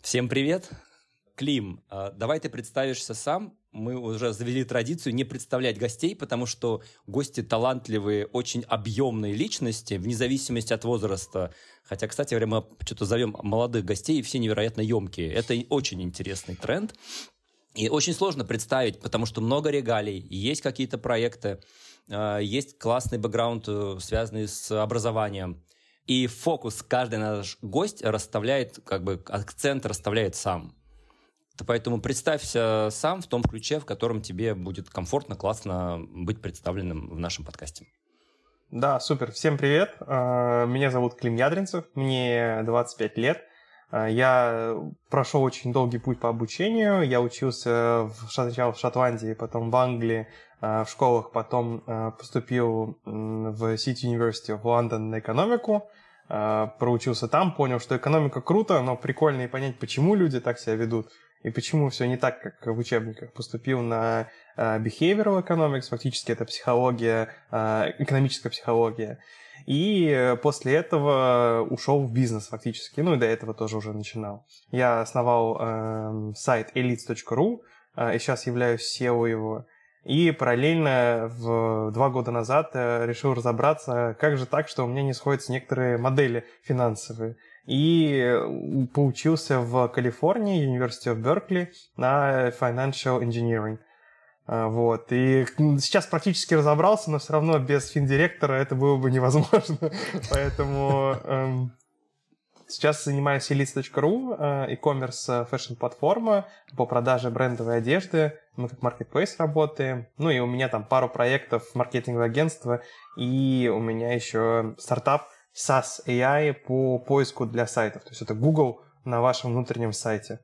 Всем привет! Клим, а, давай ты представишься сам. Мы уже завели традицию не представлять гостей, потому что гости талантливые, очень объемные личности, вне зависимости от возраста. Хотя, кстати говоря, мы что-то зовем молодых гостей, и все невероятно емкие. Это очень интересный тренд. И очень сложно представить, потому что много регалий, есть какие-то проекты, есть классный бэкграунд, э, связанный с образованием. И фокус каждый наш гость расставляет, как бы акцент расставляет сам. Поэтому представься сам в том ключе, в котором тебе будет комфортно, классно быть представленным в нашем подкасте. Да, супер. Всем привет. А, меня зовут Клим Ядринцев, мне 25 лет. А, я прошел очень долгий путь по обучению. Я учился сначала в Шотландии, потом в Англии, а, в школах, потом поступил в City University в Лондон на экономику. Проучился там, понял, что экономика круто, но прикольно и понять, почему люди так себя ведут и почему все не так, как в учебниках. Поступил на behavioral economics, фактически это психология, экономическая психология. И после этого ушел в бизнес фактически. Ну и до этого тоже уже начинал. Я основал э, сайт elites.ru, э, и сейчас являюсь SEO его. И параллельно в два года назад э, решил разобраться, как же так, что у меня не сходятся некоторые модели финансовые и поучился в Калифорнии, University of Berkeley, на Financial Engineering. А, вот. И сейчас практически разобрался, но все равно без финдиректора это было бы невозможно. Поэтому эм, сейчас занимаюсь elites.ru, э, e-commerce э, фэшн-платформа по продаже брендовой одежды. Мы как marketplace работаем. Ну и у меня там пару проектов маркетингового агентства. И у меня еще стартап SaaS AI по поиску для сайтов. То есть это Google на вашем внутреннем сайте.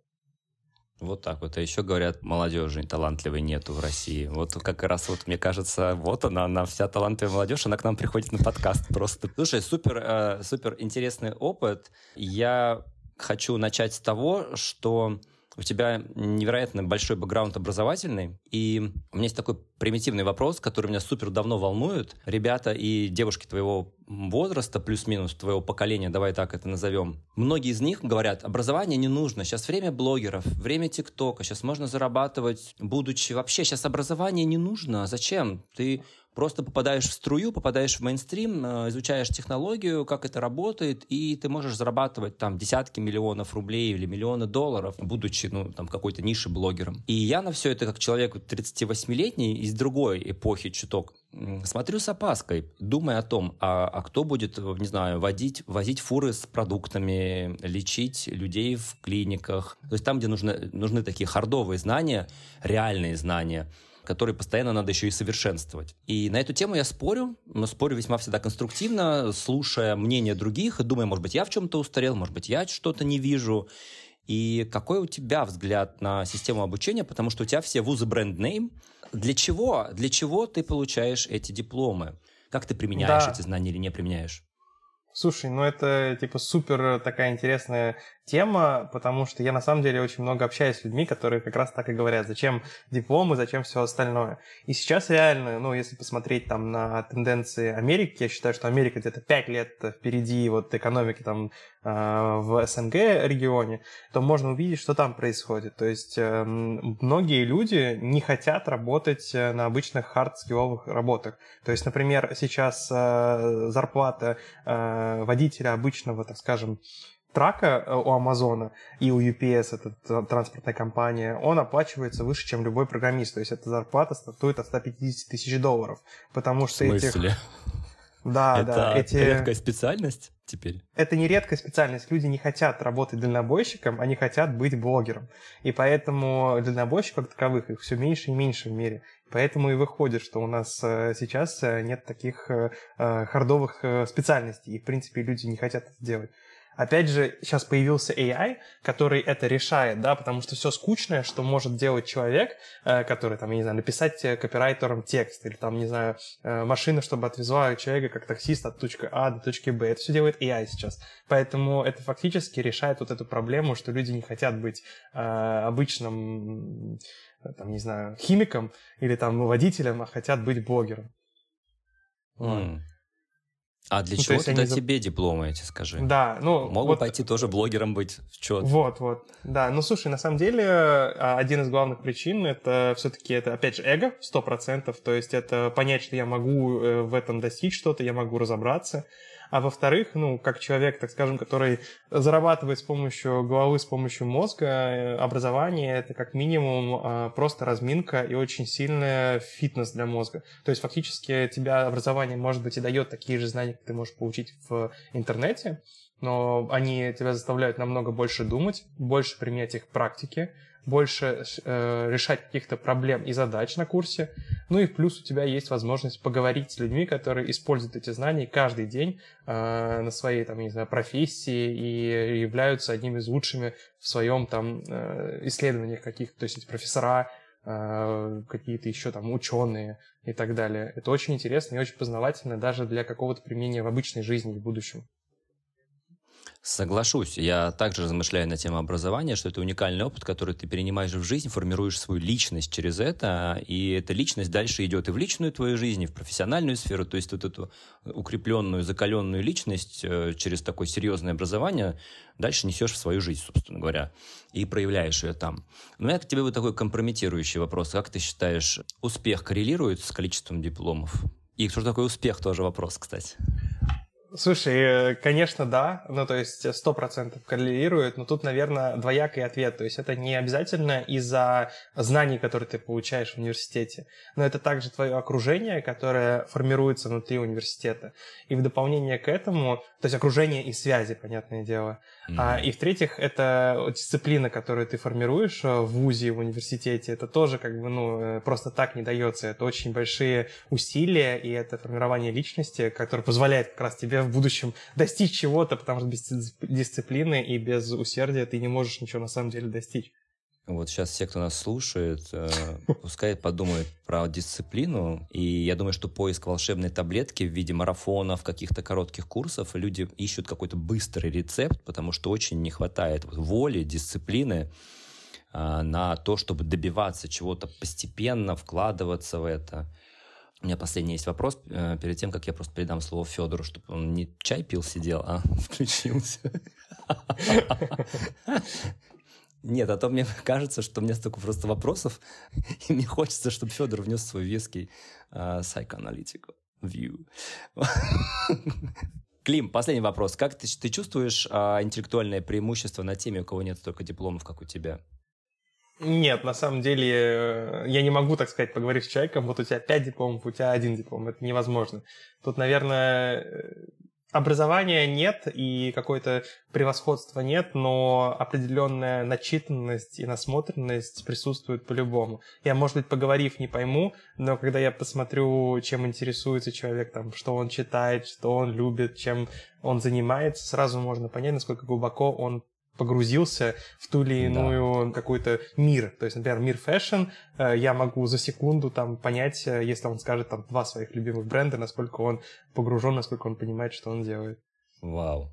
Вот так вот. А еще говорят, молодежи талантливой нету в России. Вот как раз вот мне кажется, вот она, она вся талантливая молодежь, она к нам приходит на подкаст просто. Слушай, супер, э, супер интересный опыт. Я хочу начать с того, что у тебя невероятно большой бэкграунд образовательный, и у меня есть такой примитивный вопрос, который меня супер давно волнует. Ребята и девушки твоего возраста, плюс-минус твоего поколения, давай так это назовем, многие из них говорят, образование не нужно, сейчас время блогеров, время ТикТока, сейчас можно зарабатывать, будучи вообще, сейчас образование не нужно, зачем? Ты просто попадаешь в струю, попадаешь в мейнстрим, э, изучаешь технологию, как это работает, и ты можешь зарабатывать там десятки миллионов рублей или миллионы долларов, будучи, ну, там, какой-то ниши блогером. И я на все это, как человек 38-летний из другой эпохи чуток, смотрю с опаской, думая о том, а, а кто будет, не знаю, водить, возить фуры с продуктами, лечить людей в клиниках. То есть там, где нужны, нужны такие хардовые знания, реальные знания – который постоянно надо еще и совершенствовать. И на эту тему я спорю, но спорю весьма всегда конструктивно, слушая мнение других и думая, может быть, я в чем-то устарел, может быть, я что-то не вижу. И какой у тебя взгляд на систему обучения, потому что у тебя все вузы бренд-нейм. Для чего? Для чего ты получаешь эти дипломы? Как ты применяешь да. эти знания или не применяешь? Слушай, ну это типа супер такая интересная тема, потому что я на самом деле очень много общаюсь с людьми, которые как раз так и говорят, зачем дипломы, зачем все остальное. И сейчас реально, ну, если посмотреть там на тенденции Америки, я считаю, что Америка где-то 5 лет впереди вот экономики там а, в СНГ регионе, то можно увидеть, что там происходит. То есть э, многие люди не хотят работать э, на обычных хард-скилловых работах. То есть, например, сейчас э, зарплата водителя обычного, так скажем, трака э, у Амазона и у UPS, это транспортная компания, он оплачивается выше, чем любой программист. То есть эта зарплата стартует от 150 тысяч долларов. Потому что В смысле? этих... Да, это да. Эти... редкая специальность теперь? Это не редкая специальность. Люди не хотят работать дальнобойщиком, они хотят быть блогером. И поэтому дальнобойщиков как таковых их все меньше и меньше в мире. Поэтому и выходит, что у нас э, сейчас э, нет таких хардовых специальностей. И, в принципе, люди не хотят это делать. Опять же, сейчас появился AI, который это решает, да, потому что все скучное, что может делать человек, э, который, там, я не знаю, написать копирайтером текст, или там, не знаю, э, машина, чтобы отвезла человека как таксист от точки А до точки Б. Это все делает AI сейчас. Поэтому это фактически решает вот эту проблему, что люди не хотят быть э, обычным, там, не знаю, химиком или там водителем, а хотят быть блогером. Mm. А для ну, чего тогда они... тебе дипломы эти, скажи? Да, ну... Могу вот... пойти тоже блогером быть. Чё? Вот, вот. Да, ну слушай, на самом деле а, один из главных причин это все-таки это, опять же, эго, сто процентов. То есть это понять, что я могу э, в этом достичь что-то, я могу разобраться а во-вторых, ну, как человек, так скажем, который зарабатывает с помощью головы, с помощью мозга, э, образование — это как минимум а, просто разминка и очень сильный фитнес для мозга. То есть фактически тебя образование, может быть, и дает такие же знания, как ты можешь получить в интернете, но они тебя заставляют намного больше думать, больше применять их в практике, больше э, решать каких-то проблем и задач на курсе. Ну и плюс у тебя есть возможность поговорить с людьми, которые используют эти знания каждый день э, на своей, там, не знаю, профессии и являются одними из лучшими в своем там э, исследованиях каких-то, то есть профессора, э, какие-то еще там ученые и так далее. Это очень интересно и очень познавательно даже для какого-то применения в обычной жизни в будущем. Соглашусь. Я также размышляю на тему образования, что это уникальный опыт, который ты перенимаешь в жизнь, формируешь свою личность через это, и эта личность дальше идет и в личную твою жизнь, и в профессиональную сферу. То есть вот эту укрепленную, закаленную личность э, через такое серьезное образование дальше несешь в свою жизнь, собственно говоря, и проявляешь ее там. Но меня к тебе вот такой компрометирующий вопрос. Как ты считаешь, успех коррелирует с количеством дипломов? И что такое успех, тоже вопрос, кстати. Слушай, э, конечно, да, ну то есть сто процентов коррелирует, но тут, наверное, двоякий ответ, то есть это не обязательно из-за знаний, которые ты получаешь в университете, но это также твое окружение, которое формируется внутри университета. И в дополнение к этому, то есть окружение и связи, понятное дело. Mm-hmm. А, и в-третьих, это дисциплина, которую ты формируешь э, в ВУЗе, в университете, это тоже как бы, ну, э, просто так не дается, это очень большие усилия, и это формирование личности, которое позволяет как раз тебе в будущем достичь чего-то, потому что без дисциплины и без усердия ты не можешь ничего на самом деле достичь. Вот сейчас все, кто нас слушает, э, пускай подумают про дисциплину. И я думаю, что поиск волшебной таблетки в виде марафонов, каких-то коротких курсов, люди ищут какой-то быстрый рецепт, потому что очень не хватает воли, дисциплины э, на то, чтобы добиваться чего-то постепенно, вкладываться в это. У меня последний есть вопрос э, перед тем, как я просто передам слово Федору, чтобы он не чай пил, сидел, а включился. Нет, а то мне кажется, что у меня столько просто вопросов, и мне хочется, чтобы Федор внес свой веский э, psychoanalytical view. Клим, последний вопрос. Как ты, ты чувствуешь э, интеллектуальное преимущество на теме, у кого нет столько дипломов, как у тебя? Нет, на самом деле э, я не могу, так сказать, поговорить с человеком, вот у тебя пять дипломов, у тебя один диплом, это невозможно. Тут, наверное, э, образования нет и какое-то превосходство нет, но определенная начитанность и насмотренность присутствует по-любому. Я, может быть, поговорив, не пойму, но когда я посмотрю, чем интересуется человек, там, что он читает, что он любит, чем он занимается, сразу можно понять, насколько глубоко он погрузился в ту или иную да. какой-то мир. То есть, например, мир фэшн, э, я могу за секунду там понять, э, если он скажет там два своих любимых бренда, насколько он погружен, насколько он понимает, что он делает. Вау.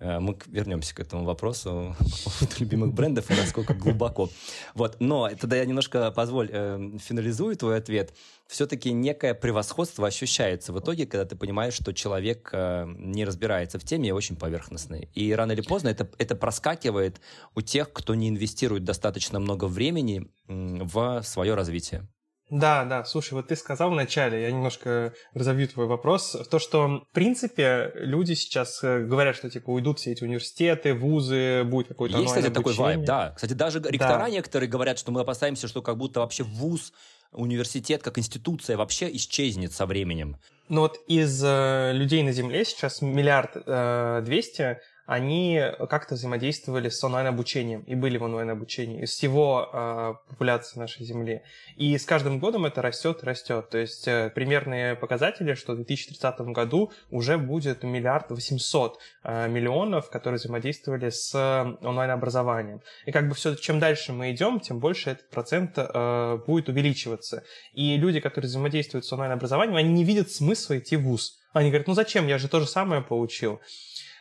Э, мы вернемся к этому вопросу любимых брендов и насколько глубоко. Вот, но тогда я немножко позволь э, финализую твой ответ. Все-таки некое превосходство ощущается в итоге, когда ты понимаешь, что человек э, не разбирается в теме и очень поверхностный. И рано или поздно это, это проскакивает у тех, кто не инвестирует достаточно много времени в свое развитие. Да, да, слушай, вот ты сказал вначале, я немножко разовью твой вопрос, то, что, в принципе, люди сейчас э, говорят, что, типа, уйдут все эти университеты, вузы, будет какой-то Есть, кстати, такой вайб, да. Кстати, даже ректора да. некоторые говорят, что мы опасаемся, что как будто вообще вуз, университет как институция вообще исчезнет со временем. Ну вот из э, людей на Земле сейчас миллиард э, двести они как-то взаимодействовали с онлайн-обучением и были в онлайн-обучении из всего э, популяции нашей Земли. И с каждым годом это растет и растет. То есть э, примерные показатели, что в 2030 году уже будет миллиард восемьсот э, миллионов, которые взаимодействовали с онлайн-образованием. И как бы все, чем дальше мы идем, тем больше этот процент э, будет увеличиваться. И люди, которые взаимодействуют с онлайн-образованием, они не видят смысла идти в ВУЗ. Они говорят, ну зачем, я же то же самое получил.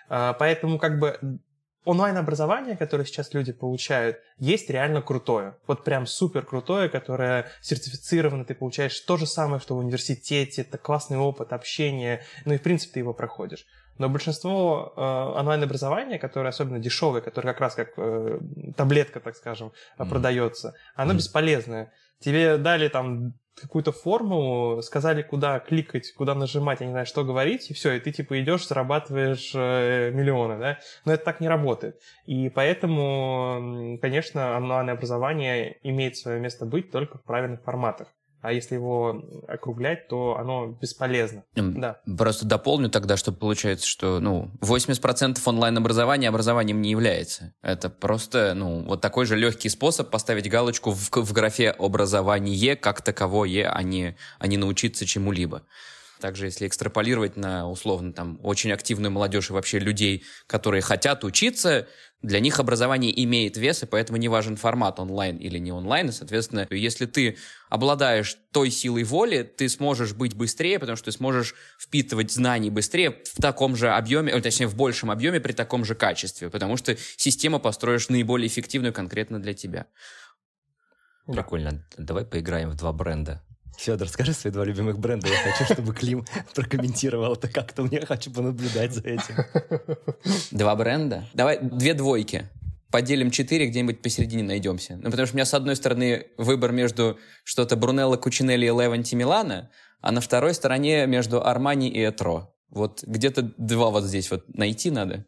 А, поэтому как бы онлайн-образование, которое сейчас люди получают, есть реально крутое. Вот прям супер крутое, которое сертифицировано, ты получаешь то же самое, что в университете, это классный опыт общения, ну и в принципе ты его проходишь. Но большинство э, онлайн-образования, которое особенно дешевое, которое как раз как э, таблетка, так скажем, mm-hmm. продается, оно mm-hmm. бесполезное. Тебе дали там какую-то формулу, сказали, куда кликать, куда нажимать, я не знаю, что говорить, и все, и ты типа идешь, зарабатываешь э, миллионы, да? Но это так не работает. И поэтому, конечно, онлайн-образование имеет свое место быть только в правильных форматах а если его округлять, то оно бесполезно. Да. Просто дополню тогда, что получается, что ну, 80% онлайн-образования образованием не является. Это просто ну, вот такой же легкий способ поставить галочку в, в графе «образование» как таковое, а не, а не научиться чему-либо. Также, если экстраполировать на, условно, там, очень активную молодежь и вообще людей, которые хотят учиться, для них образование имеет вес, и поэтому не важен формат онлайн или не онлайн. И, соответственно, если ты обладаешь той силой воли, ты сможешь быть быстрее, потому что ты сможешь впитывать знаний быстрее в таком же объеме, э, точнее, в большем объеме при таком же качестве, потому что систему построишь наиболее эффективную конкретно для тебя. Прикольно. Давай поиграем в два бренда. Федор, скажи свои два любимых бренда. Я хочу, чтобы Клим прокомментировал это как-то. Мне хочу понаблюдать за этим. Два бренда? Давай две двойки. Поделим четыре, где-нибудь посередине найдемся. Ну, потому что у меня, с одной стороны, выбор между что-то Брунелло, Кучинелли и Леванти Милана, а на второй стороне между Армани и Этро. Вот где-то два вот здесь вот найти надо.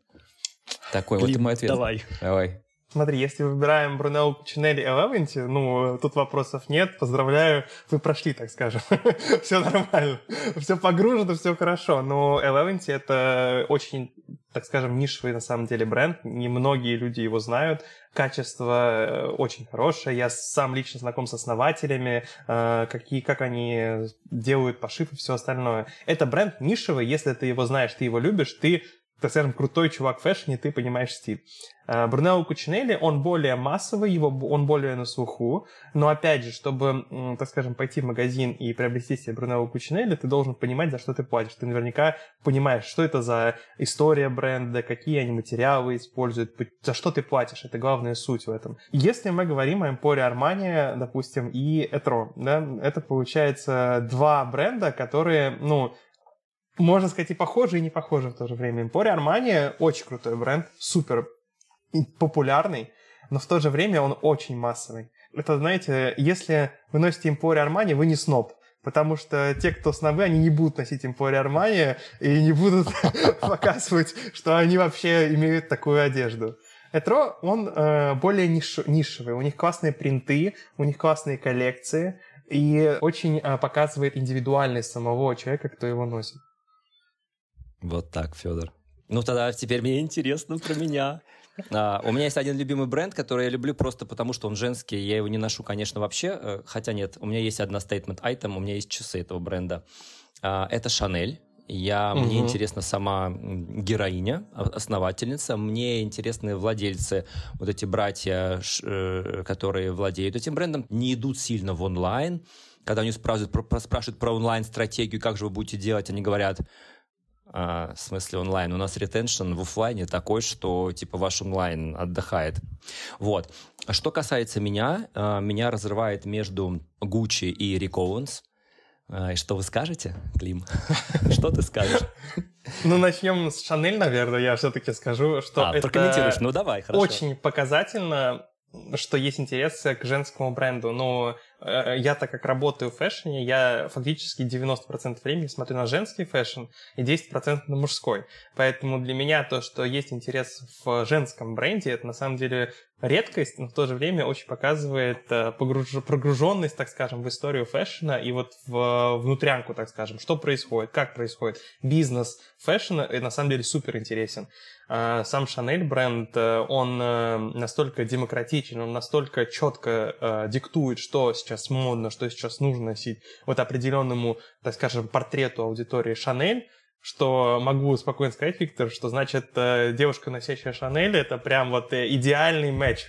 Такой Клим, вот мой ответ. Давай. Давай. Смотри, если выбираем Брунелло Кучинелли Элевенти, ну, тут вопросов нет. Поздравляю, вы прошли, так скажем. все нормально. Все погружено, все хорошо. Но Элевенти это очень, так скажем, нишевый на самом деле бренд. Немногие люди его знают. Качество э, очень хорошее. Я сам лично знаком с основателями, э, какие, как они делают пошив и все остальное. Это бренд нишевый. Если ты его знаешь, ты его любишь, ты так скажем, крутой чувак в фэшне, ты понимаешь стиль. Э, Брунелло Кучинелли, он более массовый, его, он более на слуху, но опять же, чтобы, так скажем, пойти в магазин и приобрести себе Брунелло Кучинелли, ты должен понимать, за что ты платишь. Ты наверняка понимаешь, что это за история бренда, какие они материалы используют, за что ты платишь. Это главная суть в этом. Если мы говорим о Эмпоре Армани, допустим, и Этро, да, это получается два бренда, которые, ну, можно сказать, и похожи, и не похожи в то же время. Emporio Armani очень крутой бренд, супер популярный, но в то же время он очень массовый. Это, знаете, если вы носите Emporio Armani, вы не сноб. Потому что те, кто снобы, они не будут носить Emporio Armani и не будут показывать, что они вообще имеют такую одежду. Этро, он э, более ниш, нишевый. У них классные принты, у них классные коллекции. И очень э, показывает индивидуальность самого человека, кто его носит. Вот так, Федор. Ну тогда теперь мне интересно про меня. А, у меня есть один любимый бренд, который я люблю просто потому, что он женский. Я его не ношу, конечно, вообще. Э, хотя нет, у меня есть одна statement item, у меня есть часы этого бренда. А, это Шанель. Я, угу. Мне интересна сама героиня, основательница. Мне интересны владельцы, вот эти братья, э, которые владеют этим брендом, не идут сильно в онлайн. Когда они спрашивают про, спрашивают про онлайн-стратегию, как же вы будете делать, они говорят, а, в смысле онлайн. У нас ретеншн в офлайне такой, что типа ваш онлайн отдыхает. Вот. Что касается меня, а, меня разрывает между Gucci и Rick Owens. А, и что вы скажете, Клим? Что ты скажешь? Ну, начнем с Шанель, наверное. Я все-таки скажу, что а, это ну давай, хорошо. очень показательно, что есть интерес к женскому бренду. Но Э, я так как работаю в фэшне, я фактически 90% времени смотрю на женский фэшн и 10% на мужской. Поэтому для меня то, что есть интерес в женском бренде, это на самом деле редкость, но в то же время очень показывает э, погруж... прогруженность, так скажем, в историю фэшна и вот в внутрянку, так скажем, что происходит, как происходит. Бизнес фэшна и на самом деле супер интересен. А, сам Шанель бренд, э, он настолько демократичен, он настолько четко диктует, что сейчас модно, что сейчас нужно носить вот определенному, так скажем, портрету аудитории Шанель, что могу спокойно сказать, Виктор, что значит э, девушка, носящая Шанель, это прям вот э, идеальный матч,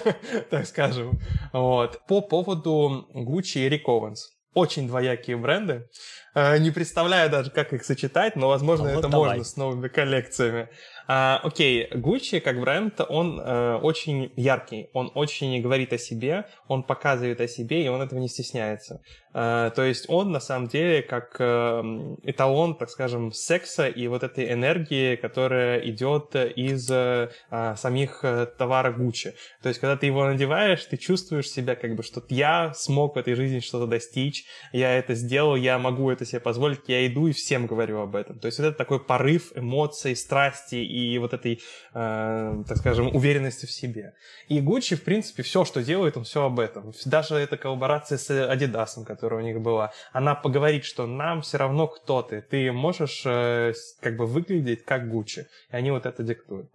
так скажем. Вот. По поводу Gucci и Rick Owens. Очень двоякие бренды. Э, не представляю даже, как их сочетать, но, возможно, а это вот можно с новыми коллекциями. А, окей, Gucci как бренд, он э, очень яркий, он очень говорит о себе, он показывает о себе, и он этого не стесняется. А, то есть он на самом деле как э, эталон, так скажем, секса и вот этой энергии, которая идет из э, самих э, товара Gucci. То есть когда ты его надеваешь, ты чувствуешь себя как бы, что я смог в этой жизни что-то достичь, я это сделал, я могу это себе позволить, я иду и всем говорю об этом. То есть вот это такой порыв эмоций, страсти и вот этой, э, так скажем, уверенности в себе. И Gucci, в принципе, все, что делает, он все об этом. Даже эта коллаборация с Adidas, которая у них была, она поговорит, что нам все равно кто ты. Ты можешь э, как бы выглядеть как Gucci. И они вот это диктуют.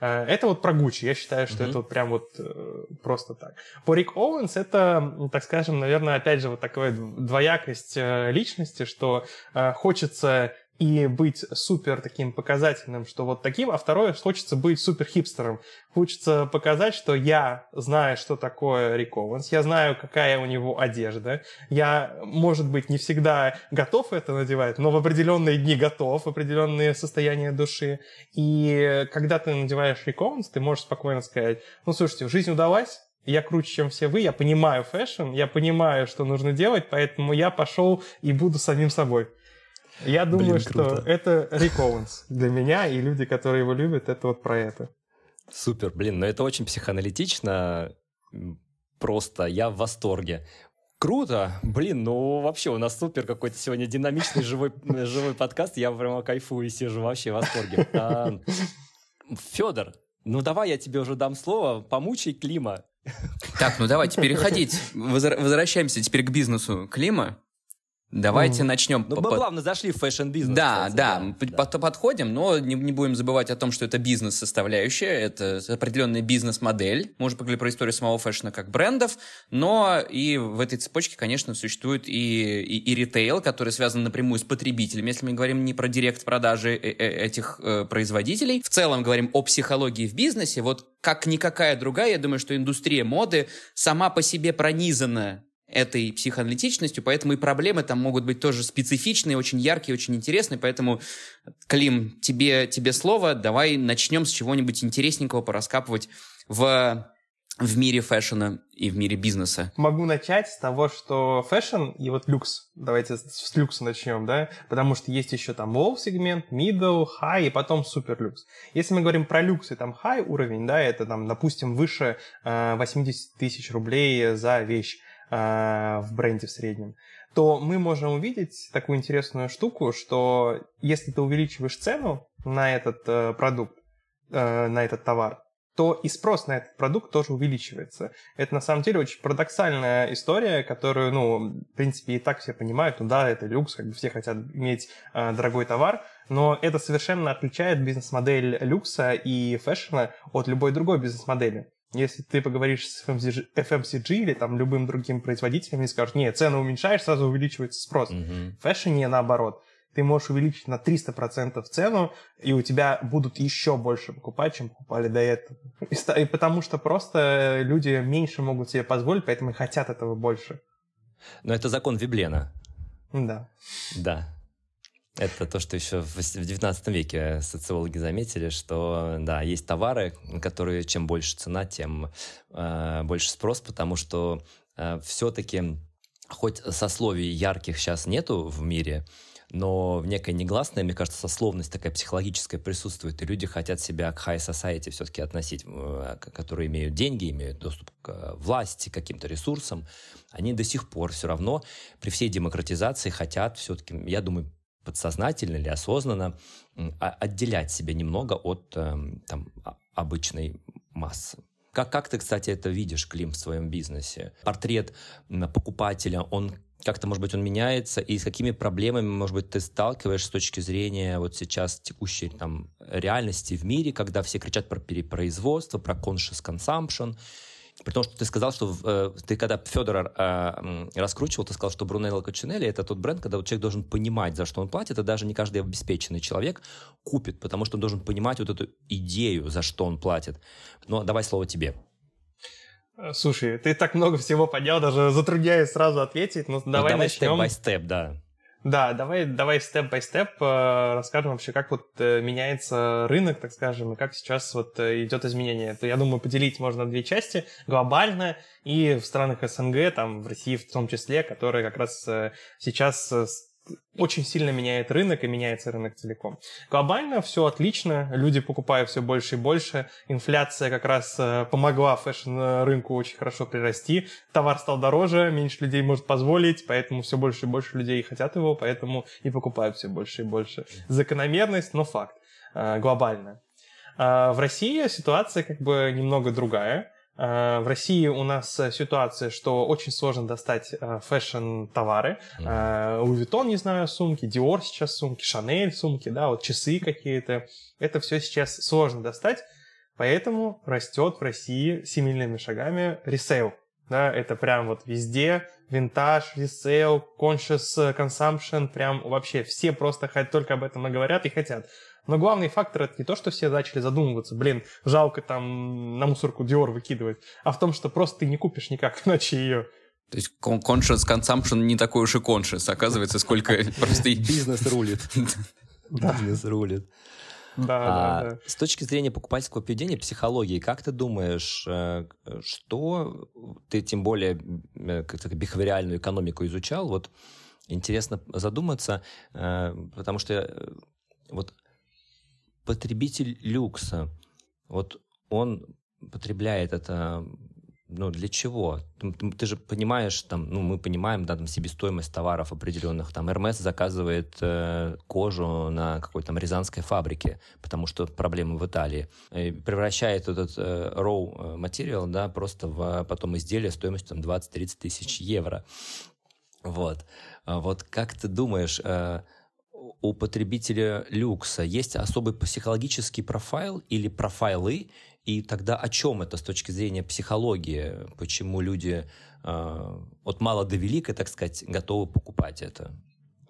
Э, это вот про Gucci. Я считаю, что mm-hmm. это вот прям вот э, просто так. По Рик Оуэнс это, так скажем, наверное, опять же вот такая двоякость э, личности, что э, хочется и быть супер таким показательным, что вот таким, а второе, хочется быть супер хипстером. Хочется показать, что я знаю, что такое Рик я знаю, какая у него одежда, я, может быть, не всегда готов это надевать, но в определенные дни готов, в определенные состояния души. И когда ты надеваешь Рик ты можешь спокойно сказать, ну, слушайте, жизнь удалась, я круче, чем все вы, я понимаю фэшн, я понимаю, что нужно делать, поэтому я пошел и буду самим собой. Я думаю, Блин, что это Рик Оуэнс для меня, и люди, которые его любят, это вот про это. Супер, блин, но это очень психоаналитично, просто я в восторге. Круто! Блин, ну вообще у нас супер какой-то сегодня динамичный живой, живой подкаст. Я прямо кайфую и сижу вообще в восторге. А, Федор, ну давай я тебе уже дам слово. Помучай Клима. Так, ну давайте переходить. Возвращаемся теперь к бизнесу Клима. Давайте mm. начнем. Ну, мы плавно зашли в фэшн-бизнес. Да, кстати, да, да, да. подходим, но не, не будем забывать о том, что это бизнес-составляющая, это определенная бизнес-модель. Мы уже поговорили про историю самого фэшна как брендов, но и в этой цепочке, конечно, существует и, и, и ритейл, который связан напрямую с потребителем. Если мы говорим не про direct продажи э, э, этих э, производителей, в целом говорим о психологии в бизнесе, вот как никакая другая, я думаю, что индустрия моды сама по себе пронизана этой психоаналитичностью, поэтому и проблемы там могут быть тоже специфичные, очень яркие, очень интересные, поэтому, Клим, тебе, тебе слово, давай начнем с чего-нибудь интересненького пораскапывать в в мире фэшена и в мире бизнеса? Могу начать с того, что фэшн и вот люкс, давайте с люкса начнем, да, потому что есть еще там low сегмент, middle, high и потом супер люкс. Если мы говорим про люкс и там high уровень, да, это там, допустим, выше э, 80 тысяч рублей за вещь, Э, в бренде в среднем, то мы можем увидеть такую интересную штуку, что если ты увеличиваешь цену на этот э, продукт, э, на этот товар, то и спрос на этот продукт тоже увеличивается. Это на самом деле очень парадоксальная история, которую, ну, в принципе, и так все понимают, ну да, это люкс, как бы все хотят иметь э, дорогой товар, но это совершенно отличает бизнес-модель люкса и фэшена от любой другой бизнес-модели. Если ты поговоришь с FMCG, FMCG или там любым другим производителем, они скажут, нет, цены уменьшаешь, сразу увеличивается спрос. Mm-hmm. В фэшне наоборот. Ты можешь увеличить на 300% цену, и у тебя будут еще больше покупать, чем покупали до этого. И, и потому что просто люди меньше могут себе позволить, поэтому и хотят этого больше. Но это закон Виблена. Да. Да. Это то, что еще в 19 веке социологи заметили, что да, есть товары, которые чем больше цена, тем э, больше спрос, потому что э, все-таки хоть сословий ярких сейчас нету в мире, но в некой негласной, мне кажется, сословность такая психологическая присутствует, и люди хотят себя к high society все-таки относить, э, которые имеют деньги, имеют доступ к власти, к каким-то ресурсам, они до сих пор все равно при всей демократизации хотят все-таки, я думаю, подсознательно или осознанно отделять себя немного от эм, там, обычной массы. Как, как ты, кстати, это видишь, Клим, в своем бизнесе? Портрет покупателя, он как-то, может быть, он меняется, и с какими проблемами, может быть, ты сталкиваешься с точки зрения вот сейчас текущей там реальности в мире, когда все кричат про перепроизводство, про conscious consumption, при том, что ты сказал, что э, ты когда Федора э, раскручивал, ты сказал, что Брунелло Кочинелли это тот бренд, когда человек должен понимать, за что он платит, и даже не каждый обеспеченный человек купит, потому что он должен понимать вот эту идею, за что он платит. Но давай слово тебе. Э, слушай, ты так много всего понял, даже затрудняюсь сразу ответить, но ну, давай, давай начнем. степ-бай-степ, да. Да, давай, давай степ-бай-степ э, расскажем вообще, как вот э, меняется рынок, так скажем, и как сейчас вот э, идет изменение. Это, я думаю, поделить можно на две части. Глобально и в странах СНГ, там в России в том числе, которые как раз сейчас очень сильно меняет рынок и меняется рынок целиком. Глобально все отлично, люди покупают все больше и больше, инфляция как раз э, помогла фэшн-рынку очень хорошо прирасти, товар стал дороже, меньше людей может позволить, поэтому все больше и больше людей хотят его, поэтому и покупают все больше и больше. Закономерность, но факт, э, глобально. А в России ситуация как бы немного другая. Э, в России у нас э, ситуация, что очень сложно достать э, фэшн-товары. Louis Vuitton, не знаю, сумки, Dior сейчас сумки, Chanel сумки, да, вот часы какие-то. Это все сейчас сложно достать, поэтому растет в России семимильными шагами ресейл. Да, это прям вот везде, винтаж, ресейл, conscious consumption, прям вообще все просто только об этом и говорят и хотят. Но главный фактор это не то, что все начали задумываться, блин, жалко там на мусорку Dior выкидывать, а в том, что просто ты не купишь никак иначе ее. То есть conscious consumption не такой уж и conscious, оказывается, сколько просто... Бизнес рулит. Бизнес рулит. Да, а, да, да. С точки зрения покупательского поведения, психологии, как ты думаешь, э, что ты тем более э, как-то бихевиоральную экономику изучал? Вот интересно задуматься, э, потому что вот потребитель люкса, вот он потребляет это ну, для чего? Ты, же понимаешь, там, ну, мы понимаем, да, там, себестоимость товаров определенных. Там, Hermes заказывает э, кожу на какой-то там рязанской фабрике, потому что проблемы в Италии. И превращает этот э, raw э, материал, да, просто в потом изделие стоимостью там 20-30 тысяч евро. Вот. А вот как ты думаешь, э, у потребителя люкса есть особый психологический профайл или профайлы, и тогда о чем это с точки зрения психологии? Почему люди э, от мала до велика, так сказать, готовы покупать это?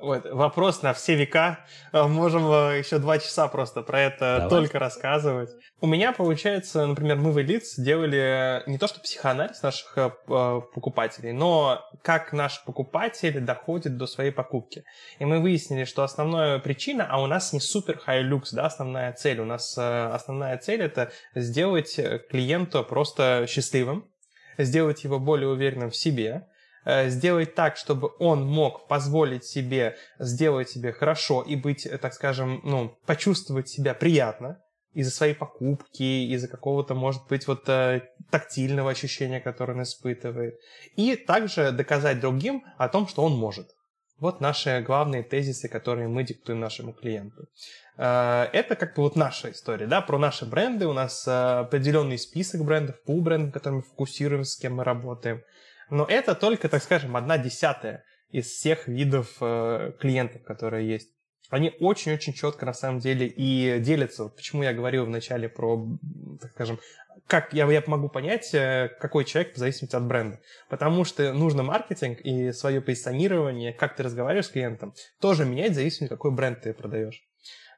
Вот, вопрос на все века. Э, можем э, еще два часа просто про это Давай. только рассказывать. У меня, получается, например, мы в Elites делали не то что психоанализ наших э, покупателей, но как наш покупатель доходит до своей покупки. И мы выяснили, что основная причина, а у нас не супер high люкс, да, основная цель. У нас основная цель это сделать клиента просто счастливым, сделать его более уверенным в себе, Э, сделать так, чтобы он мог позволить себе сделать себе хорошо и быть, э, так скажем, ну, почувствовать себя приятно из-за своей покупки, из-за какого-то, может быть, вот э, тактильного ощущения, которое он испытывает. И также доказать другим о том, что он может. Вот наши главные тезисы, которые мы диктуем нашему клиенту. Это как бы вот наша история, да, про наши бренды. У нас определенный список брендов, пул брендов, которыми фокусируемся, с кем мы работаем. Но это только, так скажем, одна десятая из всех видов э, клиентов, которые есть. Они очень-очень четко на самом деле и делятся. Вот почему я говорил вначале про, так скажем, как я, я могу понять, э, какой человек в зависимости от бренда. Потому что нужно маркетинг и свое позиционирование, как ты разговариваешь с клиентом, тоже менять в зависимости, какой бренд ты продаешь.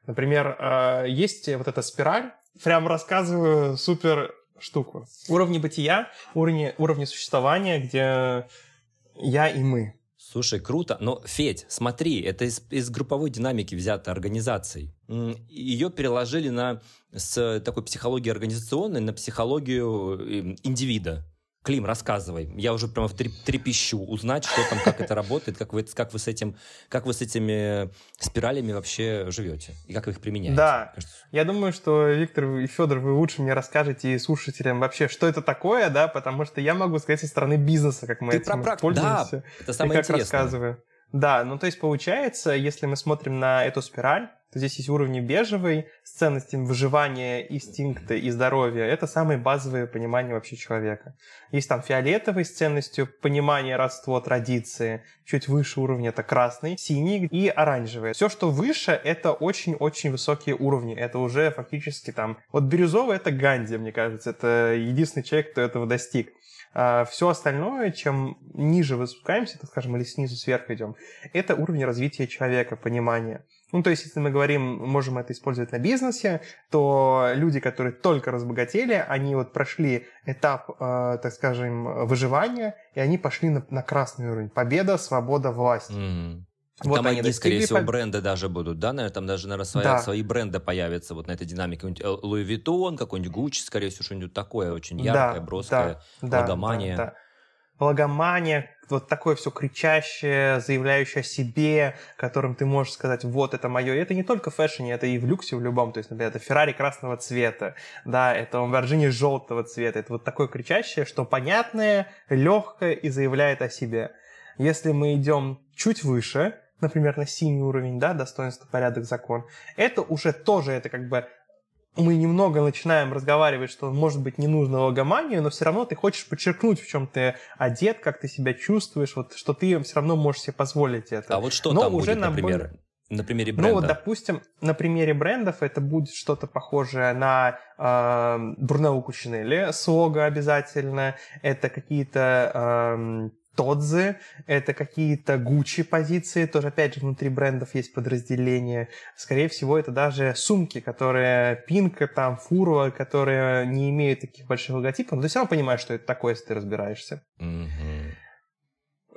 Например, э, есть вот эта спираль, прям рассказываю супер штуку. Уровни бытия, уровни, уровни существования, где я и мы. Слушай, круто. Но, Федь, смотри, это из, из групповой динамики взято организацией. Ее переложили на, с такой психологии организационной на психологию эм, индивида. Клим, рассказывай. Я уже прямо трепещу узнать, что там, как это работает, как вы, как вы, с, этим, как вы с этими спиралями вообще живете и как вы их применяете. Да, я думаю, что Виктор и Федор, вы лучше мне расскажете и слушателям вообще, что это такое, да, потому что я могу сказать со стороны бизнеса, как мы Ты этим про пользуемся. Да, это самое и как интересное. рассказываю. Да, ну то есть получается, если мы смотрим на эту спираль, то здесь есть уровни бежевый с ценностями выживания, инстинкта и здоровья. Это самые базовые понимания вообще человека. Есть там фиолетовый с ценностью понимания, родство, традиции. Чуть выше уровня это красный, синий и оранжевый. Все, что выше, это очень-очень высокие уровни. Это уже фактически там... Вот бирюзовый — это Ганди, мне кажется. Это единственный человек, кто этого достиг. А все остальное, чем ниже вы спускаемся, так скажем, или снизу сверху идем, это уровень развития человека, понимания. Ну, то есть, если мы говорим, можем это использовать на бизнесе, то люди, которые только разбогатели, они вот прошли этап, э, так скажем, выживания, и они пошли на, на красный уровень. Победа, свобода, власть. Mm-hmm. Вот там одни, скорее всего, по... бренды даже будут, да, наверное, там даже, наверное, свои, да. свои бренды появятся вот на этой динамике. Какой-нибудь Louis Vuitton, какой-нибудь Gucci, скорее всего, что-нибудь такое очень яркое, да, броское, да, логомания. Да, да логомания, вот такое все кричащее, заявляющее о себе, которым ты можешь сказать, вот это мое. И это не только в фэшне, это и в люксе в любом. То есть, например, это Феррари красного цвета, да, это Lamborghini желтого цвета. Это вот такое кричащее, что понятное, легкое и заявляет о себе. Если мы идем чуть выше, например, на синий уровень, да, достоинство, порядок, закон, это уже тоже, это как бы мы немного начинаем разговаривать, что, может быть, не нужно логоманию, но все равно ты хочешь подчеркнуть, в чем ты одет, как ты себя чувствуешь, вот, что ты все равно можешь себе позволить это. А вот что но там уже будет, на например? На примере бренда? Ну, вот, допустим, на примере брендов это будет что-то похожее на э, Брунеллу Кучинелли с лого обязательно. Это какие-то э, Тодзе, это какие-то Гуччи позиции, тоже опять же внутри брендов есть подразделения. Скорее всего, это даже сумки, которые Пинка, там, Фурова, которые не имеют таких больших логотипов, но ты все равно понимаешь, что это такое, если ты разбираешься. Mm-hmm.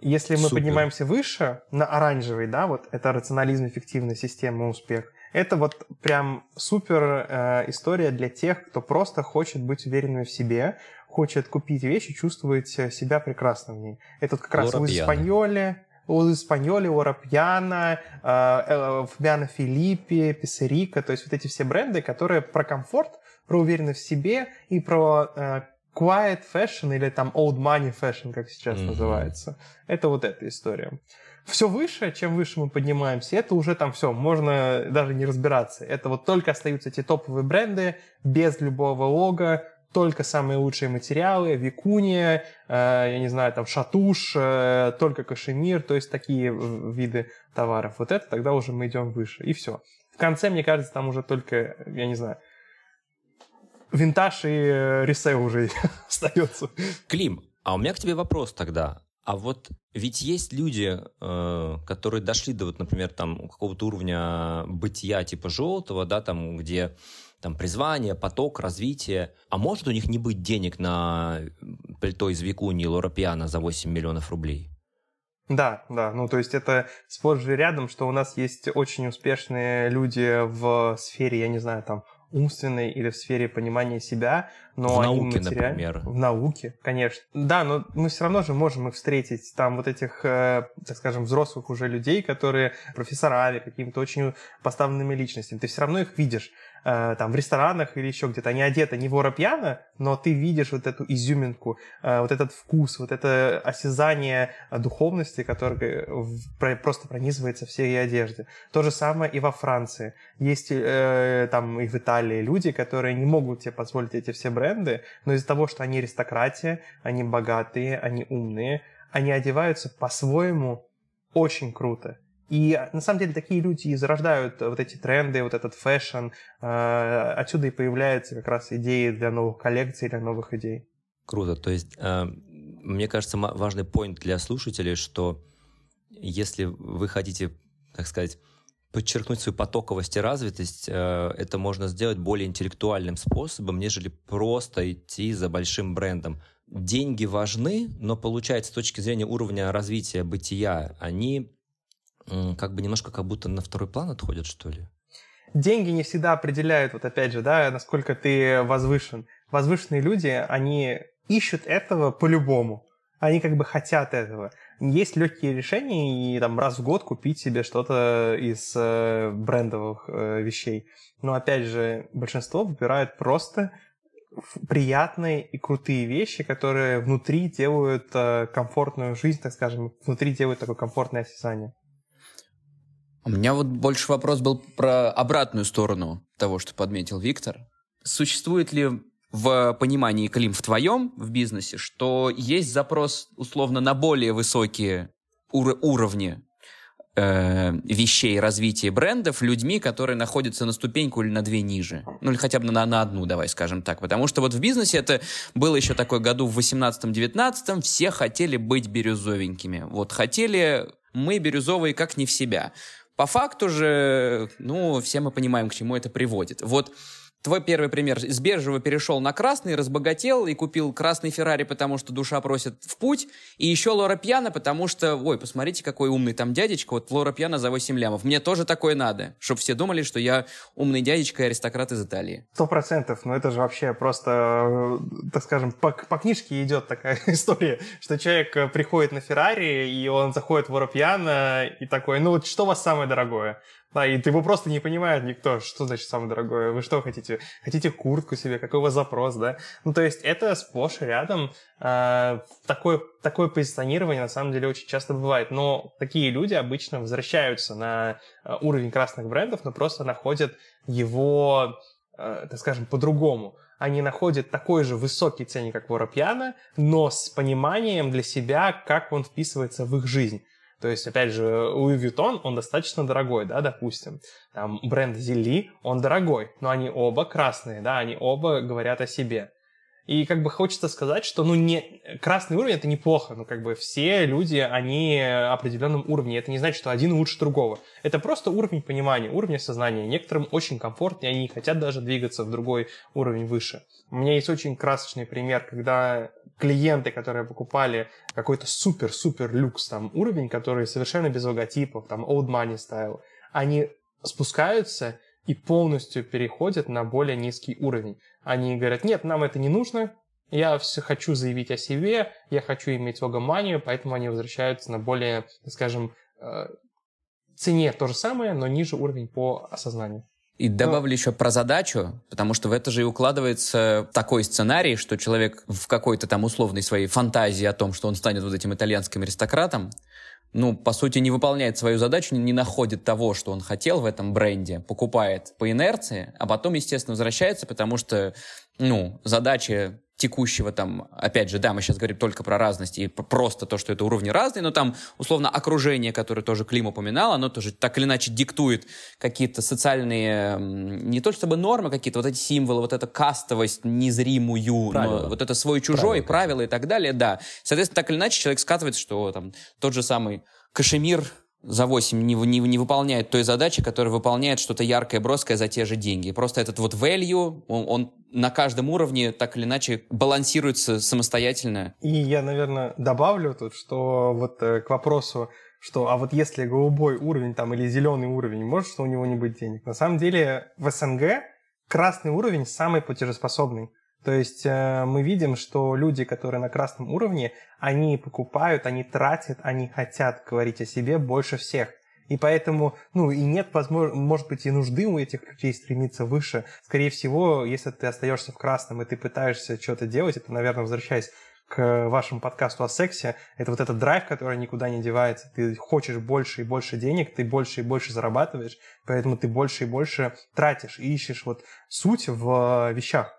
Если мы Супер. поднимаемся выше, на оранжевый, да, вот это рационализм, эффективная система, успех, это вот прям супер э, история для тех, кто просто хочет быть уверенным в себе, хочет купить вещи, чувствовать себя прекрасно в ней. Это как раз у Испаньоле, у Испаньоли, у Рапьяна, Фабиано Филиппи, Писерика, то есть вот эти все бренды, которые про комфорт, про уверенность в себе и про э, quiet fashion или там old money fashion, как сейчас mm-hmm. называется. Это вот эта история. Все выше, чем выше мы поднимаемся, это уже там все, можно даже не разбираться. Это вот только остаются эти топовые бренды без любого лога, только самые лучшие материалы, викуния, э, я не знаю, там шатуш, э, только кашемир, то есть такие виды товаров. Вот это тогда уже мы идем выше, и все. В конце, мне кажется, там уже только, я не знаю, винтаж и э, ресейл уже остается. Клим, а у меня к тебе вопрос тогда. А вот ведь есть люди, э, которые дошли до, вот, например, там какого-то уровня бытия типа желтого, да, там, где там призвание, поток, развитие. А может у них не быть денег на пальто из Викуни Лора Пиано за 8 миллионов рублей? Да, да, ну то есть это сплошь же рядом, что у нас есть очень успешные люди в сфере, я не знаю, там, умственной или в сфере понимания себя, но в они науке, материаль... например. В науке, конечно. Да, но мы все равно же можем их встретить, там вот этих, э, так скажем, взрослых уже людей, которые профессорами, какими-то очень поставленными личностями. Ты все равно их видишь. Э, там в ресторанах или еще где-то, они одеты не вора пьяно, но ты видишь вот эту изюминку, э, вот этот вкус, вот это осязание духовности, которое просто пронизывается всей одежде. То же самое и во Франции. Есть э, там и в Италии люди, которые не могут себе позволить эти все бренды, но из-за того, что они аристократия, они богатые, они умные, они одеваются по-своему очень круто. И на самом деле такие люди и зарождают вот эти тренды, вот этот фэшн. Э, отсюда и появляются как раз идеи для новых коллекций, для новых идей. Круто. То есть, э, мне кажется, важный point для слушателей, что если вы хотите, так сказать, подчеркнуть свою потоковость и развитость, э, это можно сделать более интеллектуальным способом, нежели просто идти за большим брендом. Деньги важны, но получается с точки зрения уровня развития бытия, они как бы немножко как будто на второй план отходят, что ли? Деньги не всегда определяют, вот опять же, да, насколько ты возвышен. Возвышенные люди, они ищут этого по-любому. Они как бы хотят этого. Есть легкие решения, и там раз в год купить себе что-то из э, брендовых э, вещей. Но опять же, большинство выбирают просто приятные и крутые вещи, которые внутри делают э, комфортную жизнь, так скажем, внутри делают такое комфортное осязание. У меня вот больше вопрос был про обратную сторону того, что подметил Виктор. Существует ли в понимании, Клим, в твоем, в бизнесе, что есть запрос условно на более высокие ур- уровни э, вещей развития брендов людьми, которые находятся на ступеньку или на две ниже. Ну, или хотя бы на, на одну, давай скажем так. Потому что вот в бизнесе это было еще такое году в 18-19, все хотели быть бирюзовенькими. Вот хотели мы бирюзовые как не в себя. По факту же, ну, все мы понимаем, к чему это приводит. Вот твой первый пример. С бежевого перешел на красный, разбогател и купил красный Феррари, потому что душа просит в путь. И еще Лора Пьяна, потому что, ой, посмотрите, какой умный там дядечка. Вот Лора Пьяна за 8 лямов. Мне тоже такое надо, чтобы все думали, что я умный дядечка и аристократ из Италии. Сто процентов. Но это же вообще просто, э, так скажем, по, по книжке идет такая история, что человек э, приходит на Феррари, и он заходит в Лора Пьяна и такой, ну вот что у вас самое дорогое? Да, и его просто не понимает никто, что значит самое дорогое. Вы что хотите? Хотите куртку себе? Какой у вас запрос, да? Ну, то есть это сплошь и рядом э, такое, такое позиционирование на самом деле очень часто бывает. Но такие люди обычно возвращаются на э, уровень красных брендов, но просто находят его, э, так скажем, по-другому они находят такой же высокий ценник, как Воропьяна, но с пониманием для себя, как он вписывается в их жизнь. То есть, опять же, Louis Vuitton, он достаточно дорогой, да, допустим. Там бренд Зили, он дорогой, но они оба красные, да, они оба говорят о себе. И как бы хочется сказать, что ну не красный уровень это неплохо, но как бы все люди они определенном уровне. Это не значит, что один лучше другого. Это просто уровень понимания, уровень сознания. Некоторым очень комфортно, и они хотят даже двигаться в другой уровень выше. У меня есть очень красочный пример, когда клиенты, которые покупали какой-то супер-супер люкс там уровень, который совершенно без логотипов, там old money style, они спускаются и полностью переходят на более низкий уровень. Они говорят, нет, нам это не нужно, я все хочу заявить о себе, я хочу иметь логоманию, поэтому они возвращаются на более, скажем, э, цене то же самое, но ниже уровень по осознанию. И добавлю еще про задачу, потому что в это же и укладывается такой сценарий, что человек в какой-то там условной своей фантазии о том, что он станет вот этим итальянским аристократом, ну, по сути, не выполняет свою задачу, не находит того, что он хотел в этом бренде, покупает по инерции, а потом, естественно, возвращается, потому что, ну, задача текущего там, опять же, да, мы сейчас говорим только про разность и просто то, что это уровни разные, но там, условно, окружение, которое тоже Клим упоминал, оно тоже так или иначе диктует какие-то социальные, не то чтобы нормы какие-то, вот эти символы, вот эта кастовость незримую, правила. но вот это свой-чужой, правила, правила и так далее, да. Соответственно, так или иначе человек скатывается, что там тот же самый кашемир за 8 не, не, не выполняет той задачи, которая выполняет что-то яркое, броское за те же деньги. Просто этот вот value, он, он на каждом уровне так или иначе балансируется самостоятельно. И я, наверное, добавлю тут, что вот э, к вопросу, что а вот если голубой уровень там или зеленый уровень, может что у него не быть денег? На самом деле в СНГ красный уровень самый платежеспособный. То есть э, мы видим, что люди, которые на красном уровне, они покупают, они тратят, они хотят говорить о себе больше всех. И поэтому, ну, и нет, возможно, может быть, и нужды у этих людей стремиться выше. Скорее всего, если ты остаешься в красном, и ты пытаешься что-то делать, это, наверное, возвращаясь к вашему подкасту о сексе, это вот этот драйв, который никуда не девается. Ты хочешь больше и больше денег, ты больше и больше зарабатываешь, поэтому ты больше и больше тратишь и ищешь вот суть в вещах.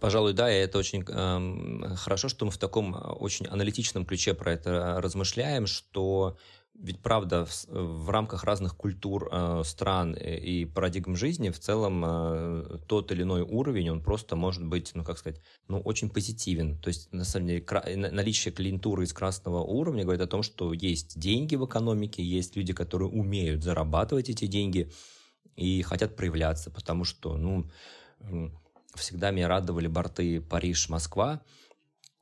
Пожалуй, да, и это очень э, хорошо, что мы в таком э, очень аналитичном ключе про это размышляем, что ведь правда в, в рамках разных культур э, стран и парадигм жизни в целом э, тот или иной уровень он просто может быть, ну как сказать, ну очень позитивен. То есть на самом деле кра- наличие клиентуры из красного уровня говорит о том, что есть деньги в экономике, есть люди, которые умеют зарабатывать эти деньги и хотят проявляться, потому что, ну всегда меня радовали борты Париж-Москва,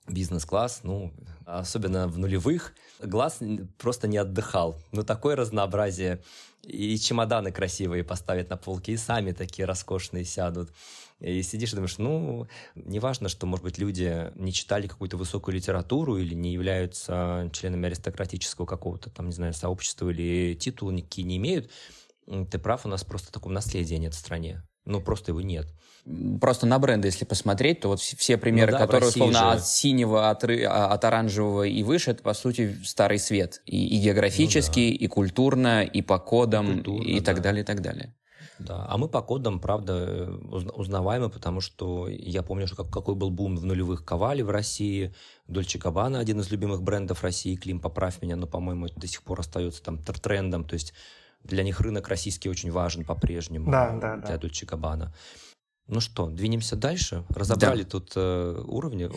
бизнес-класс, ну, особенно в нулевых, глаз просто не отдыхал. Ну, такое разнообразие. И чемоданы красивые поставят на полке, и сами такие роскошные сядут. И сидишь и думаешь, ну, неважно, что, может быть, люди не читали какую-то высокую литературу или не являются членами аристократического какого-то, там, не знаю, сообщества или титула никакие не имеют. Ты прав, у нас просто такого наследия нет в стране. Ну, просто его нет. Просто на бренды, если посмотреть, то вот все примеры, ну, да, которые условно же. от синего, от, а, от оранжевого и выше, это, по сути, старый свет. И, и географически, ну, да. и культурно, и по кодам, и, культурно, и так да. далее, и так далее. Да, а мы по кодам, правда, узнаваемы, потому что я помню, что какой был бум в нулевых Ковали в России, Дольче Габбана, один из любимых брендов России, Клим, поправь меня, но, по-моему, до сих пор остается там трендом, то есть для них рынок российский очень важен по-прежнему. Да, да, да. Для Дольче Габбана. Ну что, двинемся дальше? Разобрали да. тут э, уровни.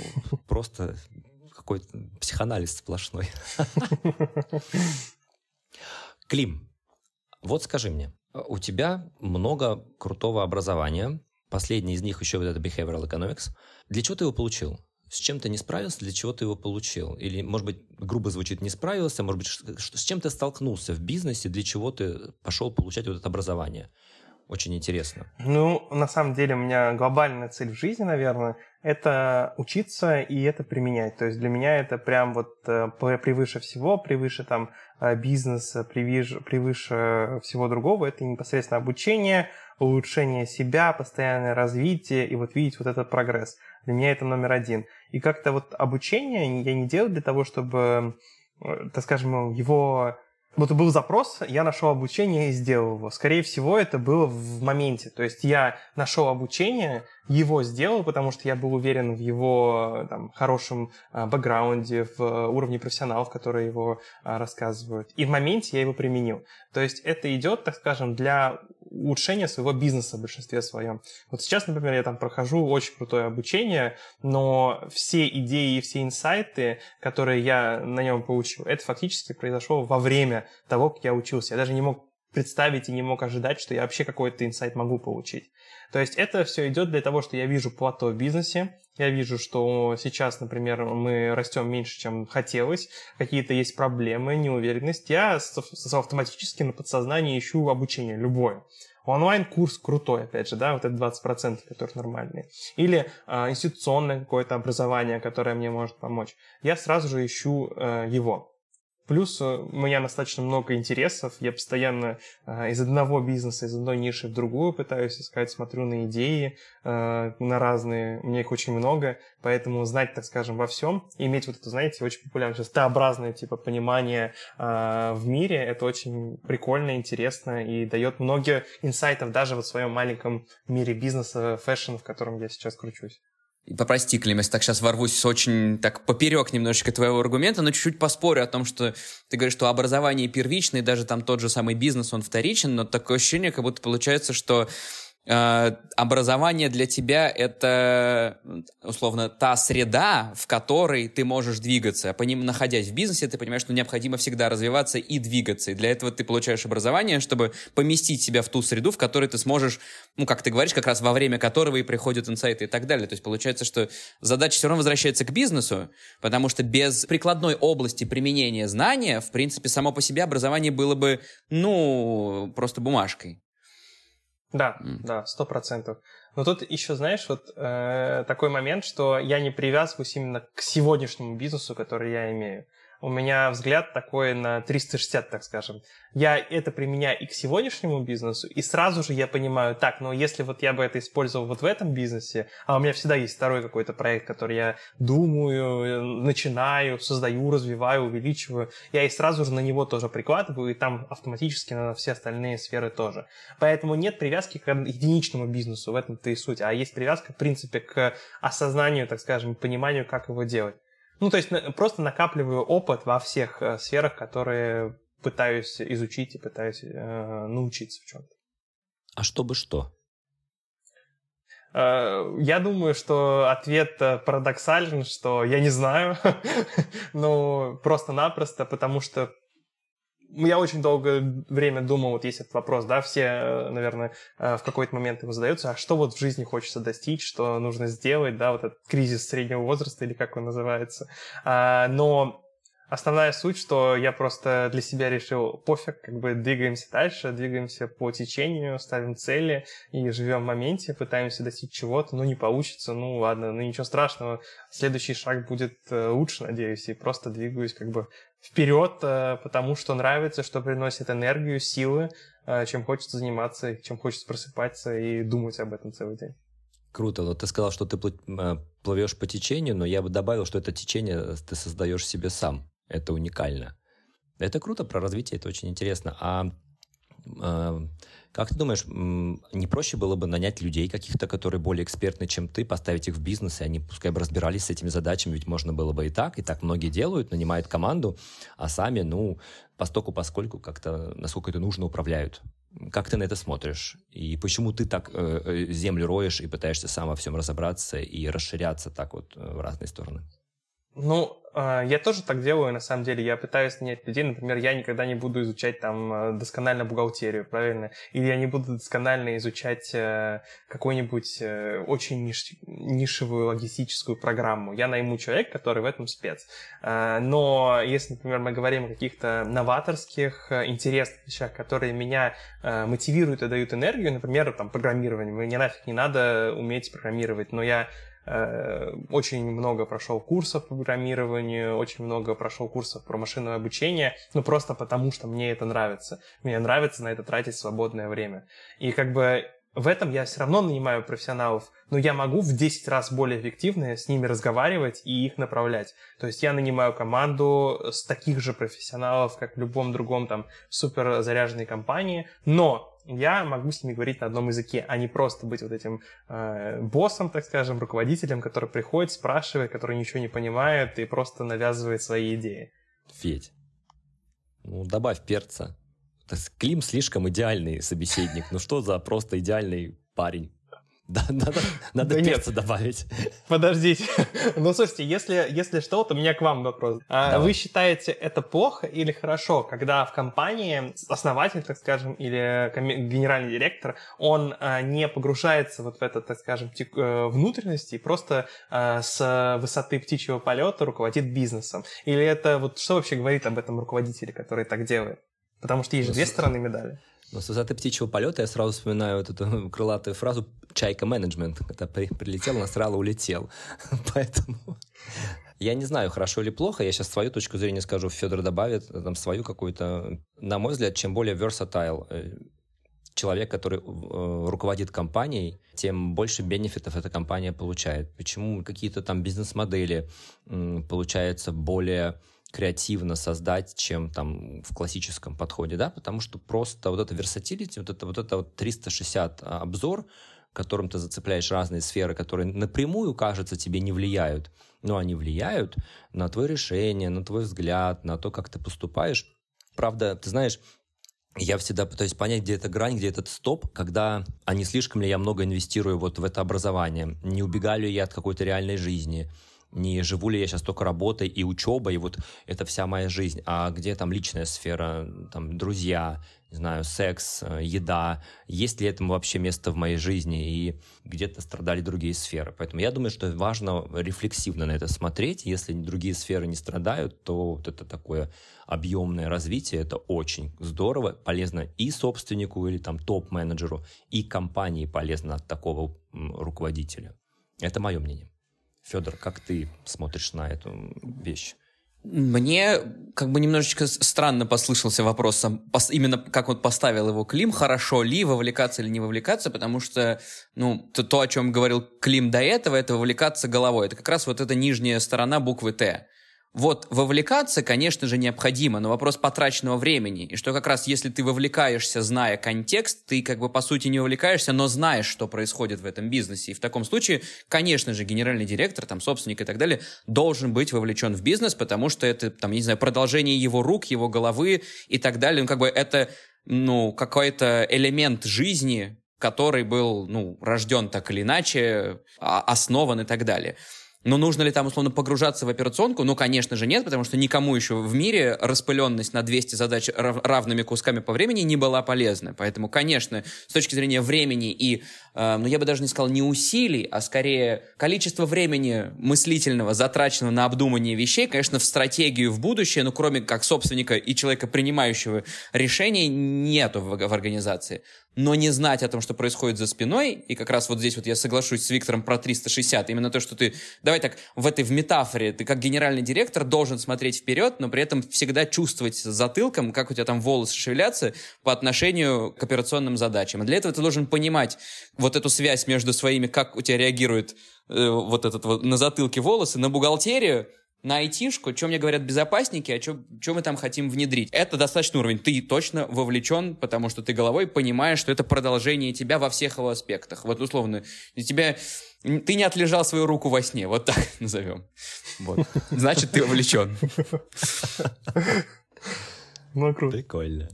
Просто какой-то психоанализ сплошной. Клим, вот скажи мне, у тебя много крутого образования, Последний из них еще вот это Behavioral Economics. Для чего ты его получил? С чем ты не справился, для чего ты его получил? Или, может быть, грубо звучит, не справился, может быть, с чем ты столкнулся в бизнесе, для чего ты пошел получать вот это образование? Очень интересно. Ну, на самом деле, у меня глобальная цель в жизни, наверное, это учиться и это применять. То есть для меня это прям вот э, превыше всего, превыше там э, бизнеса, превыше, превыше всего другого. Это непосредственно обучение, улучшение себя, постоянное развитие и вот видеть вот этот прогресс. Для меня это номер один. И как-то вот обучение я не делаю для того, чтобы, э, так скажем, его вот был запрос, я нашел обучение и сделал его. Скорее всего, это было в моменте. То есть я нашел обучение, его сделал, потому что я был уверен в его там, хорошем а, бэкграунде, в а, уровне профессионалов, которые его рассказывают. И в моменте я его применил. То есть это идет, так скажем, для улучшения своего бизнеса в большинстве своем. Вот сейчас, например, я там прохожу очень крутое обучение, но все идеи и все инсайты, которые я на нем получил, это фактически произошло во время того, как я учился. Я даже не мог представить и не мог ожидать, что я вообще какой-то инсайт могу получить. То есть это все идет для того, что я вижу плато в бизнесе, я вижу, что сейчас, например, мы растем меньше, чем хотелось, какие-то есть проблемы, неуверенность. Я автоматически на подсознании ищу обучение, любое. Онлайн-курс крутой, опять же, да, вот это 20%, которые нормальные. Или э, институционное какое-то образование, которое мне может помочь. Я сразу же ищу э, его. Плюс э, у меня достаточно много интересов. Я постоянно э, из одного бизнеса, из одной ниши в другую пытаюсь искать, смотрю на идеи, э, на разные. У меня их очень много. Поэтому знать, так скажем, во всем, иметь вот это, знаете, очень популярное сейчас Т-образное типа понимание в мире, это очень прикольно, интересно и дает много инсайтов даже в своем маленьком мире бизнеса, фэшн, в котором я сейчас кручусь. Попрости, Клим, если так сейчас ворвусь очень так поперек немножечко твоего аргумента, но чуть-чуть поспорю о том, что ты говоришь, что образование первичное, даже там тот же самый бизнес, он вторичен, но такое ощущение, как будто получается, что образование для тебя это, условно, та среда, в которой ты можешь двигаться. По ним, находясь в бизнесе, ты понимаешь, что необходимо всегда развиваться и двигаться. И для этого ты получаешь образование, чтобы поместить себя в ту среду, в которой ты сможешь, ну, как ты говоришь, как раз во время которого и приходят инсайты и так далее. То есть получается, что задача все равно возвращается к бизнесу, потому что без прикладной области применения знания, в принципе, само по себе образование было бы, ну, просто бумажкой. Да, mm. да, сто процентов. Но тут еще, знаешь, вот э, такой момент, что я не привязываюсь именно к сегодняшнему бизнесу, который я имею у меня взгляд такой на 360, так скажем. Я это применяю и к сегодняшнему бизнесу, и сразу же я понимаю, так, ну если вот я бы это использовал вот в этом бизнесе, а у меня всегда есть второй какой-то проект, который я думаю, начинаю, создаю, развиваю, увеличиваю, я и сразу же на него тоже прикладываю, и там автоматически на все остальные сферы тоже. Поэтому нет привязки к единичному бизнесу, в этом-то и суть, а есть привязка, в принципе, к осознанию, так скажем, пониманию, как его делать. Ну, то есть просто накапливаю опыт во всех э, сферах, которые пытаюсь изучить и пытаюсь э, научиться в чем-то. А чтобы что? Э, я думаю, что ответ э, парадоксален, что я не знаю, ну, просто-напросто, потому что я очень долгое время думал, вот есть этот вопрос, да, все, э, наверное, э, в какой-то момент его задаются, а что вот в жизни хочется достичь, что нужно сделать, да, вот этот кризис среднего возраста или как он называется. А, но Основная суть, что я просто для себя решил, пофиг, как бы двигаемся дальше, двигаемся по течению, ставим цели и живем в моменте, пытаемся достичь чего-то, ну не получится, ну ладно, ну ничего страшного, следующий шаг будет э, лучше, надеюсь, и просто двигаюсь как бы вперед, э, потому что нравится, что приносит энергию, силы, э, чем хочется заниматься, чем хочется просыпаться и думать об этом целый день. Круто. Вот ты сказал, что ты плывешь по течению, но я бы добавил, что это течение ты создаешь себе сам. Это уникально. Это круто, про развитие это очень интересно. А э, как ты думаешь, не проще было бы нанять людей каких-то, которые более экспертны, чем ты, поставить их в бизнес, и они пускай бы разбирались с этими задачами, ведь можно было бы и так, и так многие делают, нанимают команду, а сами, ну, постоку поскольку как-то, насколько это нужно, управляют. Как ты на это смотришь? И почему ты так э, э землю роешь и пытаешься сам во всем разобраться и расширяться так вот э, в разные стороны? Ну, а, я тоже так делаю, на самом деле. Я пытаюсь нанять людей. Например, я никогда не буду изучать там э, досконально бухгалтерию, правильно? Или я не буду досконально изучать э, какую-нибудь э, очень ниш... нишевую логистическую программу. Я найму человека, который в этом спец. А, но если, например, мы говорим о каких-то новаторских, интересных вещах, которые меня мотивируют и дают энергию, например, там, программирование. Мне нафиг не надо уметь программировать, но я Э, очень много прошел курсов по программированию, очень много прошел курсов про машинное обучение, ну просто потому, что мне это нравится. Мне нравится на это тратить свободное время. И как бы в этом я все равно нанимаю профессионалов, но я могу в 10 раз более эффективно с ними разговаривать и их направлять. То есть я нанимаю команду с таких же профессионалов, как в любом другом там супер заряженной компании, но я могу с ними говорить на одном языке, а не просто быть вот этим э, боссом, так скажем, руководителем, который приходит, спрашивает, который ничего не понимает и просто навязывает свои идеи. Федь, ну добавь перца. Клим слишком идеальный собеседник. Ну что за просто идеальный парень? Да, надо, надо да перца нет. добавить. Подождите. Ну, слушайте, если, если что, то у меня к вам вопрос. А вы считаете это плохо или хорошо, когда в компании основатель, так скажем, или генеральный директор, он а, не погружается вот в это, так скажем, э, внутренности и просто а, с высоты птичьего полета руководит бизнесом? Или это вот что вообще говорит об этом руководителе, который так делает? Потому что есть же две стороны медали. Но с высоты птичьего полета я сразу вспоминаю вот эту крылатую фразу «чайка менеджмент», когда при, прилетел, насрал, улетел. Поэтому я не знаю, хорошо или плохо, я сейчас свою точку зрения скажу, Федор добавит там свою какую-то... На мой взгляд, чем более versatile э, человек, который э, руководит компанией, тем больше бенефитов эта компания получает. Почему какие-то там бизнес-модели э, получаются более креативно создать, чем там в классическом подходе, да, потому что просто вот это versatility, вот это вот это вот 360 а, обзор, которым ты зацепляешь разные сферы, которые напрямую, кажется, тебе не влияют, но они влияют на твое решение, на твой взгляд, на то, как ты поступаешь. Правда, ты знаешь, я всегда пытаюсь понять, где эта грань, где этот стоп, когда, а не слишком ли я много инвестирую вот в это образование, не убегаю ли я от какой-то реальной жизни, не живу ли я сейчас только работой и учебой, и вот это вся моя жизнь, а где там личная сфера, там друзья, не знаю, секс, э, еда, есть ли этому вообще место в моей жизни, и где-то страдали другие сферы. Поэтому я думаю, что важно рефлексивно на это смотреть. Если другие сферы не страдают, то вот это такое объемное развитие, это очень здорово, полезно и собственнику или там топ-менеджеру, и компании полезно от такого руководителя. Это мое мнение. Федор, как ты смотришь на эту вещь? Мне как бы немножечко странно послышался вопрос, именно как вот поставил его Клим, хорошо ли вовлекаться или не вовлекаться, потому что, ну, то, то, о чем говорил Клим до этого, это вовлекаться головой. Это как раз вот эта нижняя сторона буквы «Т». Вот вовлекаться, конечно же, необходимо, но вопрос потраченного времени. И что как раз если ты вовлекаешься, зная контекст, ты как бы по сути не вовлекаешься, но знаешь, что происходит в этом бизнесе. И в таком случае, конечно же, генеральный директор, там, собственник и так далее, должен быть вовлечен в бизнес, потому что это, там, не знаю, продолжение его рук, его головы и так далее. Ну, как бы это, ну, какой-то элемент жизни, который был, ну, рожден так или иначе, а, основан и так далее. Но нужно ли там, условно, погружаться в операционку? Ну, конечно же, нет, потому что никому еще в мире распыленность на 200 задач равными кусками по времени не была полезна. Поэтому, конечно, с точки зрения времени и, э, ну, я бы даже не сказал не усилий, а скорее количество времени мыслительного, затраченного на обдумание вещей, конечно, в стратегию в будущее, ну, кроме как собственника и человека, принимающего решения, нету в, в организации но не знать о том, что происходит за спиной, и как раз вот здесь вот я соглашусь с Виктором про 360, именно то, что ты, давай так, в этой в метафоре, ты как генеральный директор должен смотреть вперед, но при этом всегда чувствовать затылком, как у тебя там волосы шевелятся по отношению к операционным задачам. И для этого ты должен понимать вот эту связь между своими, как у тебя реагирует э, вот этот вот на затылке волосы, на бухгалтерию, на айтишку, что мне говорят безопасники, а что мы там хотим внедрить. Это достаточный уровень. Ты точно вовлечен, потому что ты головой понимаешь, что это продолжение тебя во всех его аспектах. Вот условно, тебя ты не отлежал свою руку во сне, вот так назовем. Вот. Значит, ты вовлечен. Ну, круто. Прикольно.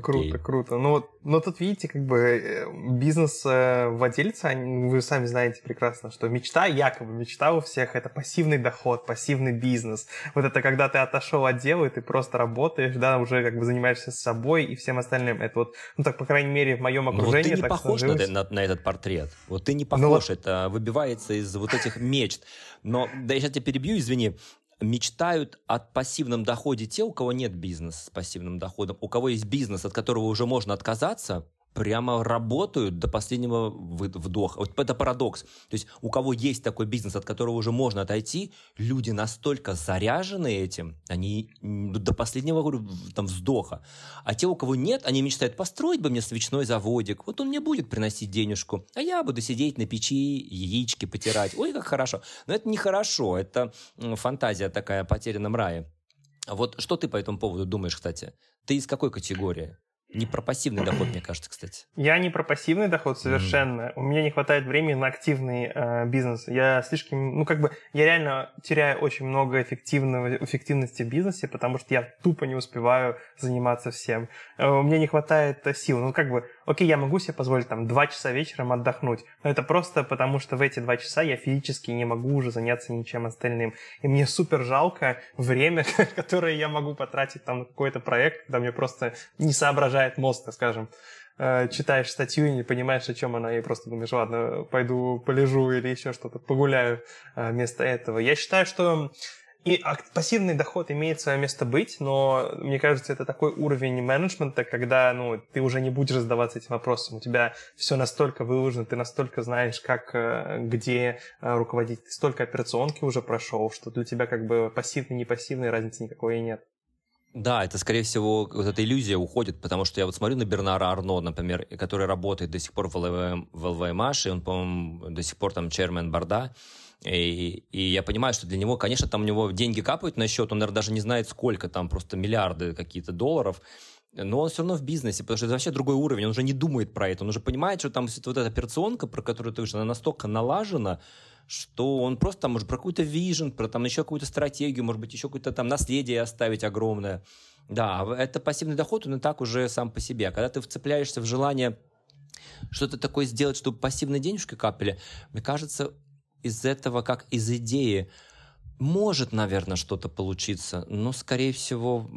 Круто, круто. Ну вот, но тут видите, как бы э, бизнес-владельцы, вы сами знаете прекрасно, что мечта, якобы мечта у всех, это пассивный доход, пассивный бизнес. Вот это когда ты отошел от дела, и ты просто работаешь, да, уже как бы занимаешься собой и всем остальным. Это вот, ну так, по крайней мере, в моем окружении. Ну, вот ты не похож на, на, на этот портрет. Вот ты не похож, ну, это выбивается из вот этих мечт. Но, да я сейчас тебя перебью, извини, мечтают о пассивном доходе те, у кого нет бизнеса с пассивным доходом. У кого есть бизнес, от которого уже можно отказаться, прямо работают до последнего вдоха. Вот это парадокс. То есть у кого есть такой бизнес, от которого уже можно отойти, люди настолько заряжены этим, они до последнего там, вздоха. А те, у кого нет, они мечтают, построить бы мне свечной заводик, вот он мне будет приносить денежку, а я буду сидеть на печи, яички потирать. Ой, как хорошо. Но это нехорошо, это фантазия такая о потерянном рае. Вот что ты по этому поводу думаешь, кстати? Ты из какой категории? Не про пассивный доход, мне кажется, кстати. Я не про пассивный доход совершенно. Mm. У меня не хватает времени на активный э, бизнес. Я слишком, ну как бы, я реально теряю очень много эффективного, эффективности в бизнесе, потому что я тупо не успеваю заниматься всем. Э, у меня не хватает э, сил. Ну как бы, окей, я могу себе позволить там два часа вечером отдохнуть, но это просто потому, что в эти два часа я физически не могу уже заняться ничем остальным. И мне супер жалко время, которое я могу потратить там на какой-то проект, когда мне просто не соображаю разжижает мозг, так скажем. Э, читаешь статью и не понимаешь, о чем она, и просто думаешь, ладно, пойду полежу или еще что-то, погуляю э, вместо этого. Я считаю, что и пассивный доход имеет свое место быть, но мне кажется, это такой уровень менеджмента, когда ну, ты уже не будешь задаваться этим вопросом. У тебя все настолько выложено, ты настолько знаешь, как, э, где руководить. Ты столько операционки уже прошел, что для тебя как бы пассивный, не пассивный разницы никакой нет. Да, это, скорее всего, вот эта иллюзия уходит, потому что я вот смотрю на Бернара Арно, например, который работает до сих пор в ЛВМаш, и он, по-моему, до сих пор там чермен Борда, и, и я понимаю, что для него, конечно, там у него деньги капают на счет, он, наверное, даже не знает, сколько там, просто миллиарды какие-то долларов, но он все равно в бизнесе, потому что это вообще другой уровень, он уже не думает про это, он уже понимает, что там вот эта операционка, про которую ты говоришь, она настолько налажена, что он просто там, может, про какую-то вижен, про там еще какую-то стратегию, может быть, еще какое-то там наследие оставить огромное. Да, это пассивный доход, он и так уже сам по себе. А когда ты вцепляешься в желание что-то такое сделать, чтобы пассивные денежки капали, мне кажется, из этого, как из идеи, может, наверное, что-то получиться, но, скорее всего,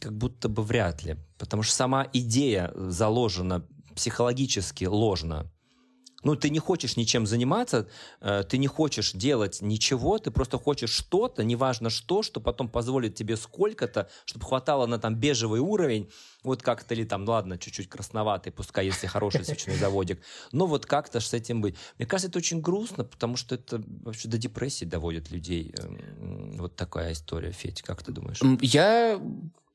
как будто бы вряд ли. Потому что сама идея заложена психологически ложно ну, ты не хочешь ничем заниматься, э, ты не хочешь делать ничего, ты просто хочешь что-то, неважно что, что потом позволит тебе сколько-то, чтобы хватало на там бежевый уровень, вот как-то ли там, ладно, чуть-чуть красноватый, пускай если хороший свечной заводик, но вот как-то с этим быть. Мне кажется, это очень грустно, потому что это вообще до депрессии доводит людей. Эм, вот такая история, Федь, как ты думаешь? Я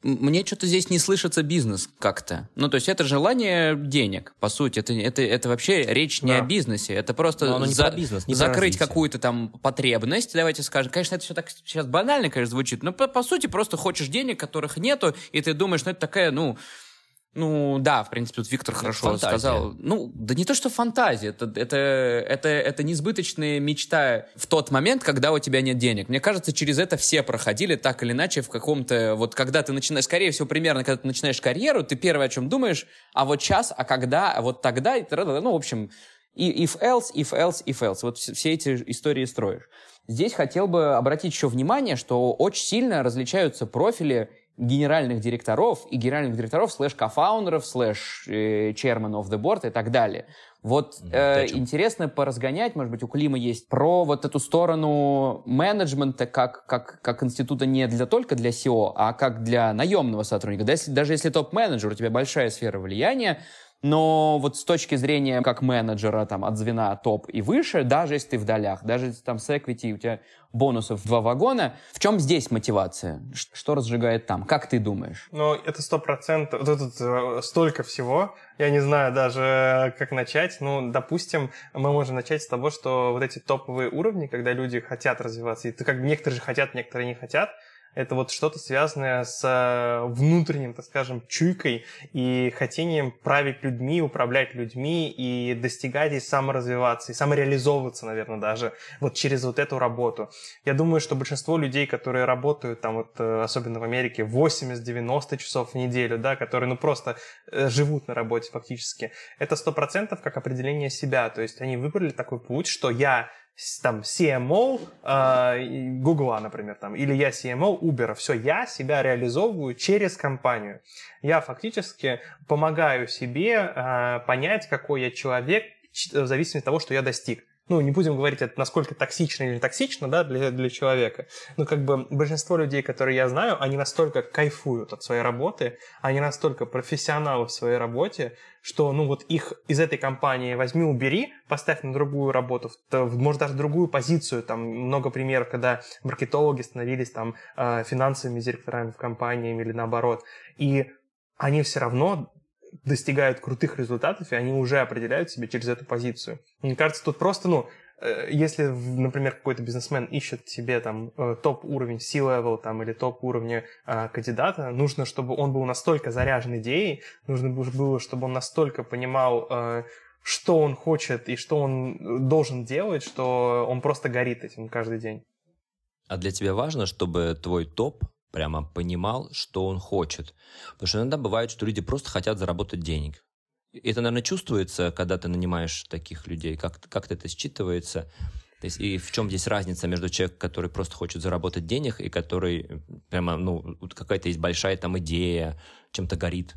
мне что-то здесь не слышится бизнес как-то. Ну, то есть это желание денег, по сути. Это, это, это вообще речь не да. о бизнесе. Это просто за, бизнес, не закрыть какую-то там потребность, давайте скажем. Конечно, это все так сейчас банально, конечно, звучит, но по, по сути просто хочешь денег, которых нету, и ты думаешь, ну, это такая, ну, ну, да, в принципе, тут Виктор хорошо фантазия. сказал. Ну, да не то, что фантазия, это, это, это, это несбыточная мечта в тот момент, когда у тебя нет денег. Мне кажется, через это все проходили так или иначе в каком-то... Вот когда ты начинаешь, скорее всего, примерно, когда ты начинаешь карьеру, ты первое, о чем думаешь, а вот сейчас, а когда, а вот тогда, и ну, в общем, и if else, if else, if else. Вот все эти истории строишь. Здесь хотел бы обратить еще внимание, что очень сильно различаются профили генеральных директоров и генеральных директоров slash кофаундеров, slash э, chairman of the board и так далее. Вот э, интересно поразгонять, может быть, у Клима есть про вот эту сторону менеджмента как, как, как института не для только для CEO, а как для наемного сотрудника. Даже если, даже если топ-менеджер, у тебя большая сфера влияния, но вот с точки зрения как менеджера там от звена топ и выше, даже если ты в долях, даже если там с equity у тебя бонусов два вагона, в чем здесь мотивация? Что разжигает там? Как ты думаешь? Ну, это сто процентов. Тут, э, столько всего. Я не знаю даже, как начать. Ну, допустим, мы можем начать с того, что вот эти топовые уровни, когда люди хотят развиваться, и как бы некоторые же хотят, некоторые не хотят, Это вот что-то связанное с э, внутренним, так скажем, чуйкой и хотением править людьми, управлять людьми и достигать и саморазвиваться, и самореализовываться, наверное, даже вот через вот эту работу. Я думаю, что большинство людей, которые работают там вот, э, особенно в Америке, 80-90 часов в неделю, да, которые ну просто э, живут на работе фактически, это 100% как определение себя. То есть они выбрали такой путь, что я там CMO э, Google, например, там, или я CMO Uber. Все, я себя реализовываю через компанию. Я фактически помогаю себе э, понять, какой я человек в зависимости от того, что я достиг ну, не будем говорить, насколько токсично или не токсично, да, для, для человека, но как бы большинство людей, которые я знаю, они настолько кайфуют от своей работы, они настолько профессионалы в своей работе, что, ну, вот их из этой компании возьми, убери, поставь на другую работу, может, даже другую позицию, там много примеров, когда маркетологи становились там э, финансовыми директорами в компании или наоборот, и они все равно достигают крутых результатов, и они уже определяют себя через эту позицию. Мне кажется, тут просто, ну, э, если, например, какой-то бизнесмен ищет себе там э, топ-уровень C-level там, или топ-уровня э, кандидата, нужно, чтобы он был настолько заряжен идеей, нужно было, чтобы он настолько понимал, э, что он хочет и что он должен делать, что он просто горит этим каждый день. А для тебя важно, чтобы твой топ прямо понимал, что он хочет. Потому что иногда бывает, что люди просто хотят заработать денег. Это, наверное, чувствуется, когда ты нанимаешь таких людей, как, как это считывается. То есть, и в чем здесь разница между человеком, который просто хочет заработать денег, и который прямо, ну, какая-то есть большая там идея, чем-то горит.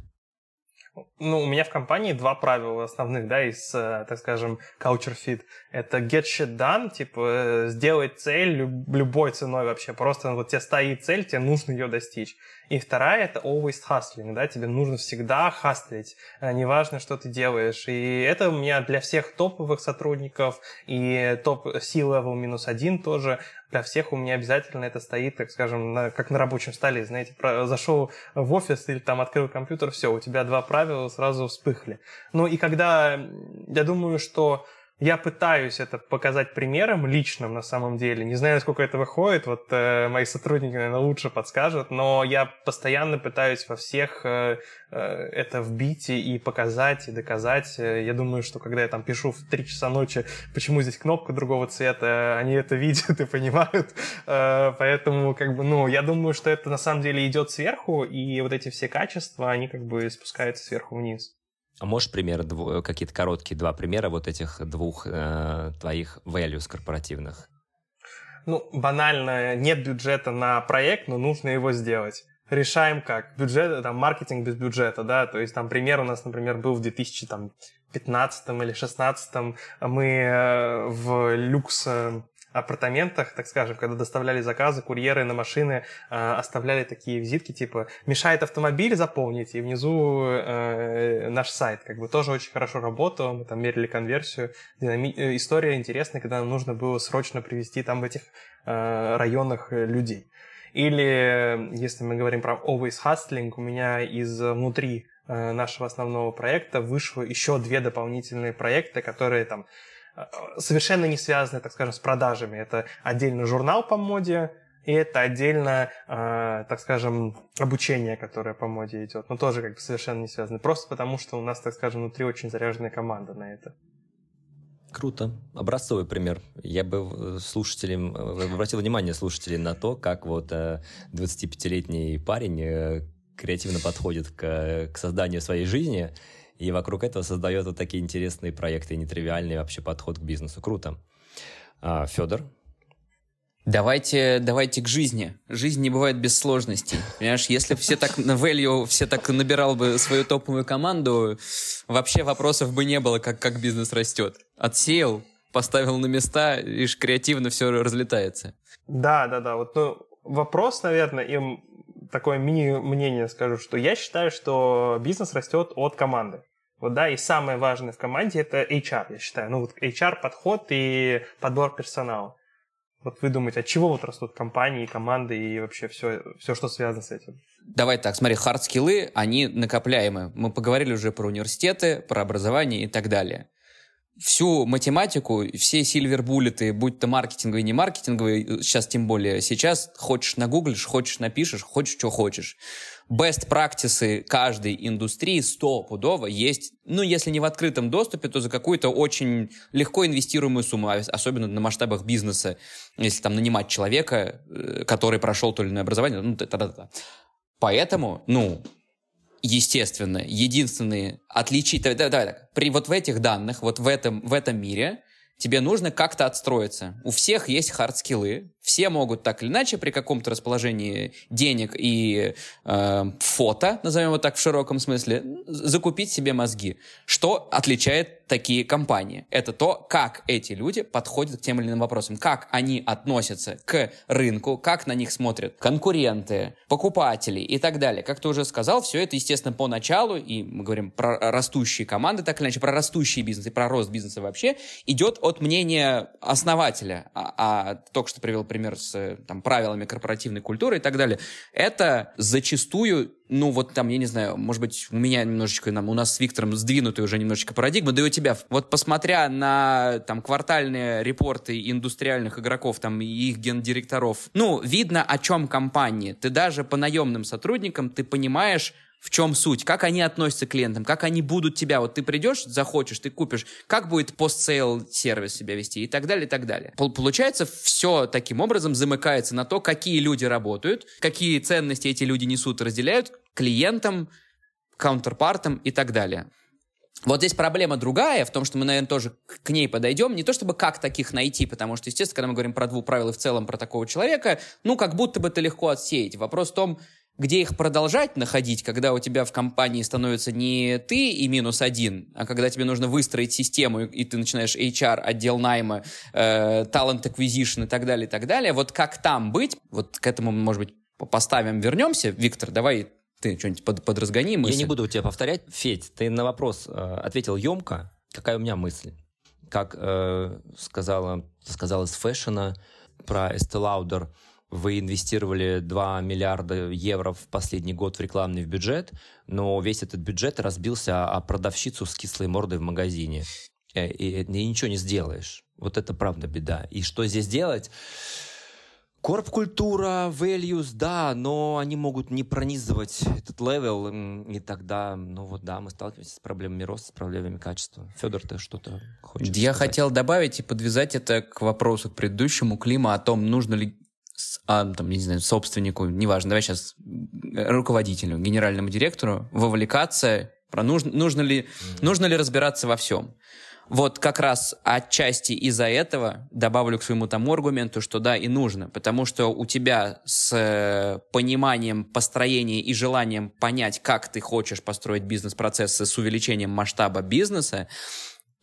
Ну, у меня в компании два правила основных, да, из, э, так скажем, culture fit. Это get shit done, типа, э, сделать цель любой ценой вообще. Просто вот тебе стоит цель, тебе нужно ее достичь. И вторая — это always hustling, да, тебе нужно всегда хастлить, э, неважно, что ты делаешь. И это у меня для всех топовых сотрудников и топ C-level минус один тоже, для всех у меня обязательно это стоит, так скажем, на, как на рабочем столе, знаете, про, зашел в офис или там открыл компьютер, все, у тебя два правила сразу вспыхли. Ну и когда, я думаю, что я пытаюсь это показать примером личным на самом деле. Не знаю, сколько это выходит, вот э, мои сотрудники, наверное, лучше подскажут, но я постоянно пытаюсь во всех э, э, это вбить и показать, и доказать. Я думаю, что когда я там пишу в 3 часа ночи, почему здесь кнопка другого цвета, они это видят и понимают. Э, поэтому, как бы, ну, я думаю, что это на самом деле идет сверху, и вот эти все качества, они как бы спускаются сверху вниз. А можешь пример, какие-то короткие два примера вот этих двух э, твоих values корпоративных? Ну, банально, нет бюджета на проект, но нужно его сделать. Решаем как? Бюджет, там, маркетинг без бюджета, да, то есть там пример у нас, например, был в 2015 или 2016 мы э, в люкс э, апартаментах, так скажем, когда доставляли заказы, курьеры на машины э, оставляли такие визитки, типа «мешает автомобиль, заполните», и внизу э, наш сайт, как бы тоже очень хорошо работал, мы там мерили конверсию. Динами... Э, история интересная, когда нам нужно было срочно привести там в этих э, районах людей. Или, если мы говорим про always hustling, у меня из внутри э, нашего основного проекта вышло еще две дополнительные проекты, которые там совершенно не связаны, так скажем, с продажами. Это отдельно журнал по моде, и это отдельно, э, так скажем, обучение, которое по моде идет, но тоже как бы совершенно не связано. Просто потому, что у нас, так скажем, внутри очень заряженная команда на это. Круто. Образцовый пример. Я бы слушателям, э, обратил внимание слушателей на то, как вот 25-летний парень э, креативно подходит к, к созданию своей жизни и вокруг этого создает вот такие интересные проекты, нетривиальный вообще подход к бизнесу. Круто. А, Федор? Давайте, давайте к жизни. Жизнь не бывает без сложностей. Понимаешь, если все так на value, все так набирал бы свою топовую команду, вообще вопросов бы не было, как, как бизнес растет. Отсеял, поставил на места, и креативно все разлетается. Да, да, да. Вот ну, вопрос, наверное, им такое мини-мнение скажу, что я считаю, что бизнес растет от команды. Вот, да, и самое важное в команде это HR, я считаю. Ну, вот HR-подход и подбор персонала. Вот вы думаете, от чего вот растут компании, команды и вообще все, все, что связано с этим? Давай так, смотри, хард-скиллы, они накопляемые. Мы поговорили уже про университеты, про образование и так далее. Всю математику, все сильвербуллеты, будь то маркетинговые, не маркетинговые, сейчас тем более, сейчас хочешь нагуглишь, хочешь напишешь, хочешь, что хочешь. Best practices каждой индустрии стопудово есть, ну, если не в открытом доступе, то за какую-то очень легко инвестируемую сумму, а особенно на масштабах бизнеса, если там нанимать человека, э, который прошел то или иное образование, ну, та-та-та. Поэтому, ну, естественно, единственные отличить... Давай, давай так. При вот в этих данных, вот в этом, в этом мире тебе нужно как-то отстроиться. У всех есть хардскиллы, все могут так или иначе при каком-то расположении денег и э, фото, назовем его так в широком смысле, закупить себе мозги. Что отличает такие компании? Это то, как эти люди подходят к тем или иным вопросам, как они относятся к рынку, как на них смотрят конкуренты, покупатели и так далее. Как ты уже сказал, все это, естественно, по началу, и мы говорим про растущие команды, так или иначе, про растущий бизнес и про рост бизнеса вообще, идет от мнения основателя. А, а только что привел пример например, с там, правилами корпоративной культуры и так далее, это зачастую ну, вот там, я не знаю, может быть, у меня немножечко, нам, у нас с Виктором сдвинутые уже немножечко парадигмы, да и у тебя. Вот посмотря на там квартальные репорты индустриальных игроков там и их гендиректоров, ну, видно, о чем компании. Ты даже по наемным сотрудникам, ты понимаешь, в чем суть, как они относятся к клиентам, как они будут тебя, вот ты придешь, захочешь, ты купишь, как будет постсейл сервис себя вести и так далее, и так далее. Получается, все таким образом замыкается на то, какие люди работают, какие ценности эти люди несут разделяют клиентам, каунтерпартам и так далее. Вот здесь проблема другая, в том, что мы, наверное, тоже к ней подойдем. Не то чтобы как таких найти, потому что, естественно, когда мы говорим про двух правил и в целом про такого человека, ну, как будто бы это легко отсеять. Вопрос в том, где их продолжать находить, когда у тебя в компании становится не ты и минус один, а когда тебе нужно выстроить систему, и ты начинаешь HR, отдел найма, э, talent acquisition и так далее, и так далее. Вот как там быть? Вот к этому, может быть, поставим, вернемся. Виктор, давай ты что-нибудь под, подразгони мысль. Я не буду тебя повторять. Федь, ты на вопрос э, ответил емко. Какая у меня мысль? Как э, сказала, сказала из фэшена про Estee Lauder – вы инвестировали 2 миллиарда евро в последний год в рекламный бюджет, но весь этот бюджет разбился о продавщицу с кислой мордой в магазине. Э, и, и, и ничего не сделаешь. Вот это правда беда. И что здесь делать? Корп-культура, values, да, но они могут не пронизывать этот level, и тогда, ну вот да, мы сталкиваемся с проблемами роста, с проблемами качества. Федор, ты что-то хочешь Я сказать? хотел добавить и подвязать это к вопросу, к предыдущему, Клима, о том, нужно ли а, там, не знаю, собственнику, неважно, давай сейчас руководителю, генеральному директору вовлекаться, про нужно, нужно, ли, mm-hmm. нужно ли разбираться во всем. Вот как раз отчасти из-за этого добавлю к своему тому аргументу, что да, и нужно, потому что у тебя с э, пониманием построения и желанием понять, как ты хочешь построить бизнес-процессы с увеличением масштаба бизнеса,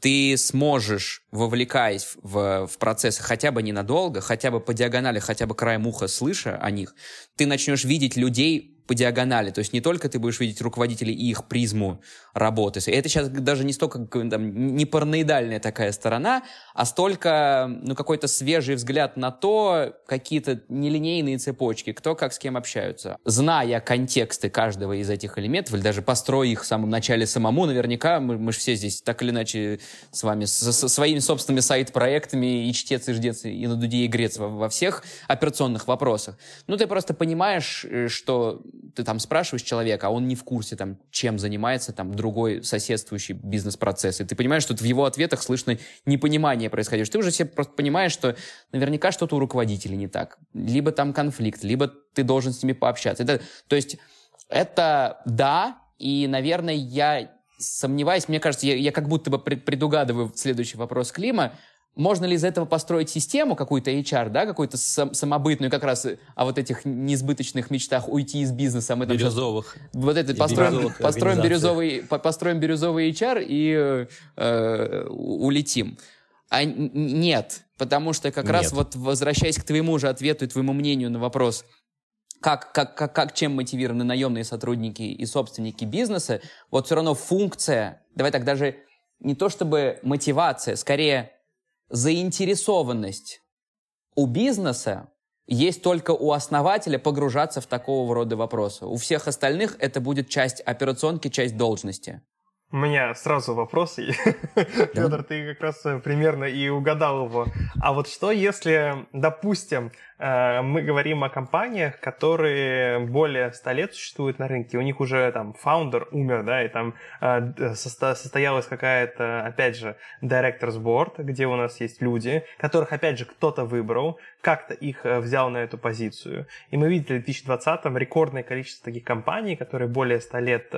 ты сможешь, вовлекаясь в, в процессы хотя бы ненадолго, хотя бы по диагонали, хотя бы краем уха слыша о них, ты начнешь видеть людей по диагонали. То есть не только ты будешь видеть руководителей и их призму работы. И это сейчас даже не столько там, не параноидальная такая сторона, а столько ну, какой-то свежий взгляд на то, какие-то нелинейные цепочки, кто как с кем общаются. Зная контексты каждого из этих элементов, или даже построя их в самом начале самому, наверняка мы, мы же все здесь так или иначе с вами со, со своими собственными сайт-проектами и чтец, и ждец, и на дуде, и грец во, во всех операционных вопросах. Ну, ты просто понимаешь, э, что ты там спрашиваешь человека, а он не в курсе, там, чем занимается там другой соседствующий бизнес-процесс. И ты понимаешь, что в его ответах слышно непонимание происходящего. Ты уже себе просто понимаешь, что наверняка что-то у руководителя не так. Либо там конфликт, либо ты должен с ними пообщаться. Это, то есть это да, и, наверное, я сомневаюсь, мне кажется, я, я как будто бы предугадываю следующий вопрос Клима, можно ли из этого построить систему, какую-то HR, да, какую-то сам, самобытную, как раз о вот этих несбыточных мечтах уйти из бизнеса. Мы там бирюзовых. Сейчас, вот это построим, построим, бирюзовый, построим бирюзовый HR и э, улетим. А нет, потому что как нет. раз вот возвращаясь к твоему же ответу и твоему мнению на вопрос, как, как, как, как чем мотивированы наемные сотрудники и собственники бизнеса, вот все равно функция, давай так, даже не то чтобы мотивация, скорее заинтересованность у бизнеса есть только у основателя погружаться в такого рода вопросы. У всех остальных это будет часть операционки, часть должности. У меня сразу вопрос. Федор, ты как раз э, примерно и угадал его. А вот что если, допустим, мы говорим о компаниях, которые более 100 лет существуют на рынке, у них уже там фаундер умер, да, и там э, состоялась какая-то, опять же, director's board, где у нас есть люди, которых, опять же, кто-то выбрал, как-то их взял на эту позицию. И мы видели в 2020-м рекордное количество таких компаний, которые более 100 лет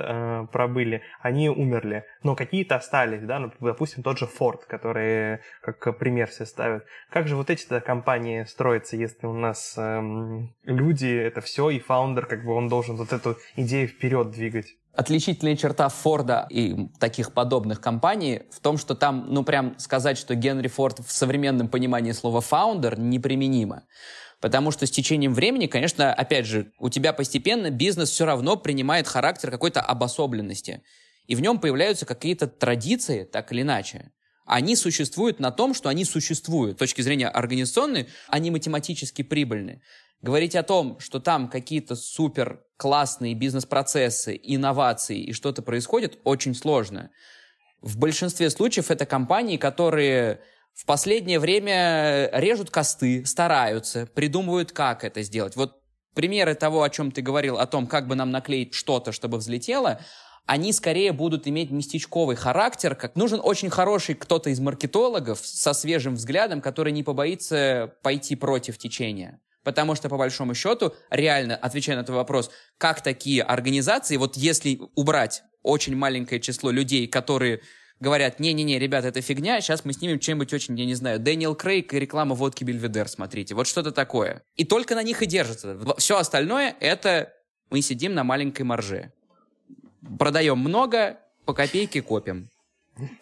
пробыли, они умерли, но какие-то остались, да, ну, допустим, тот же Ford, который как пример все ставят. Как же вот эти компании строятся, если у нас эм, люди, это все, и фаундер, как бы он должен вот эту идею вперед двигать? Отличительная черта Форда и таких подобных компаний в том, что там, ну, прям сказать, что Генри Форд в современном понимании слова «фаундер» неприменимо. Потому что с течением времени, конечно, опять же, у тебя постепенно бизнес все равно принимает характер какой-то обособленности и в нем появляются какие-то традиции, так или иначе. Они существуют на том, что они существуют. С точки зрения организационной, они математически прибыльны. Говорить о том, что там какие-то супер классные бизнес-процессы, инновации и что-то происходит, очень сложно. В большинстве случаев это компании, которые в последнее время режут косты, стараются, придумывают, как это сделать. Вот примеры того, о чем ты говорил, о том, как бы нам наклеить что-то, чтобы взлетело, они скорее будут иметь местечковый характер, как нужен очень хороший кто-то из маркетологов со свежим взглядом, который не побоится пойти против течения. Потому что, по большому счету, реально, отвечая на этот вопрос, как такие организации, вот если убрать очень маленькое число людей, которые говорят, не-не-не, ребят, это фигня, сейчас мы снимем чем-нибудь очень, я не знаю, Дэниел Крейг и реклама водки Бельведер, смотрите, вот что-то такое. И только на них и держится. Все остальное — это мы сидим на маленькой марже продаем много, по копейке копим.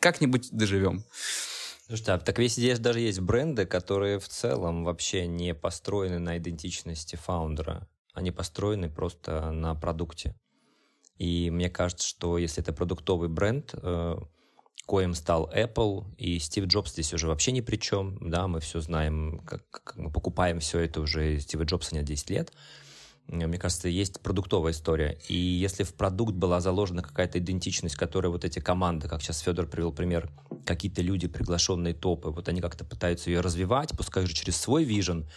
Как-нибудь доживем. Слушайте, а так весь здесь даже есть бренды, которые в целом вообще не построены на идентичности фаундера. Они построены просто на продукте. И мне кажется, что если это продуктовый бренд, э, коим стал Apple, и Стив Джобс здесь уже вообще ни при чем, да, мы все знаем, как, как мы покупаем все это уже, Стива Джобса нет 10 лет, мне кажется, есть продуктовая история. И если в продукт была заложена какая-то идентичность, которая вот эти команды, как сейчас Федор привел пример, какие-то люди, приглашенные топы, вот они как-то пытаются ее развивать, пускай же через свой вижен,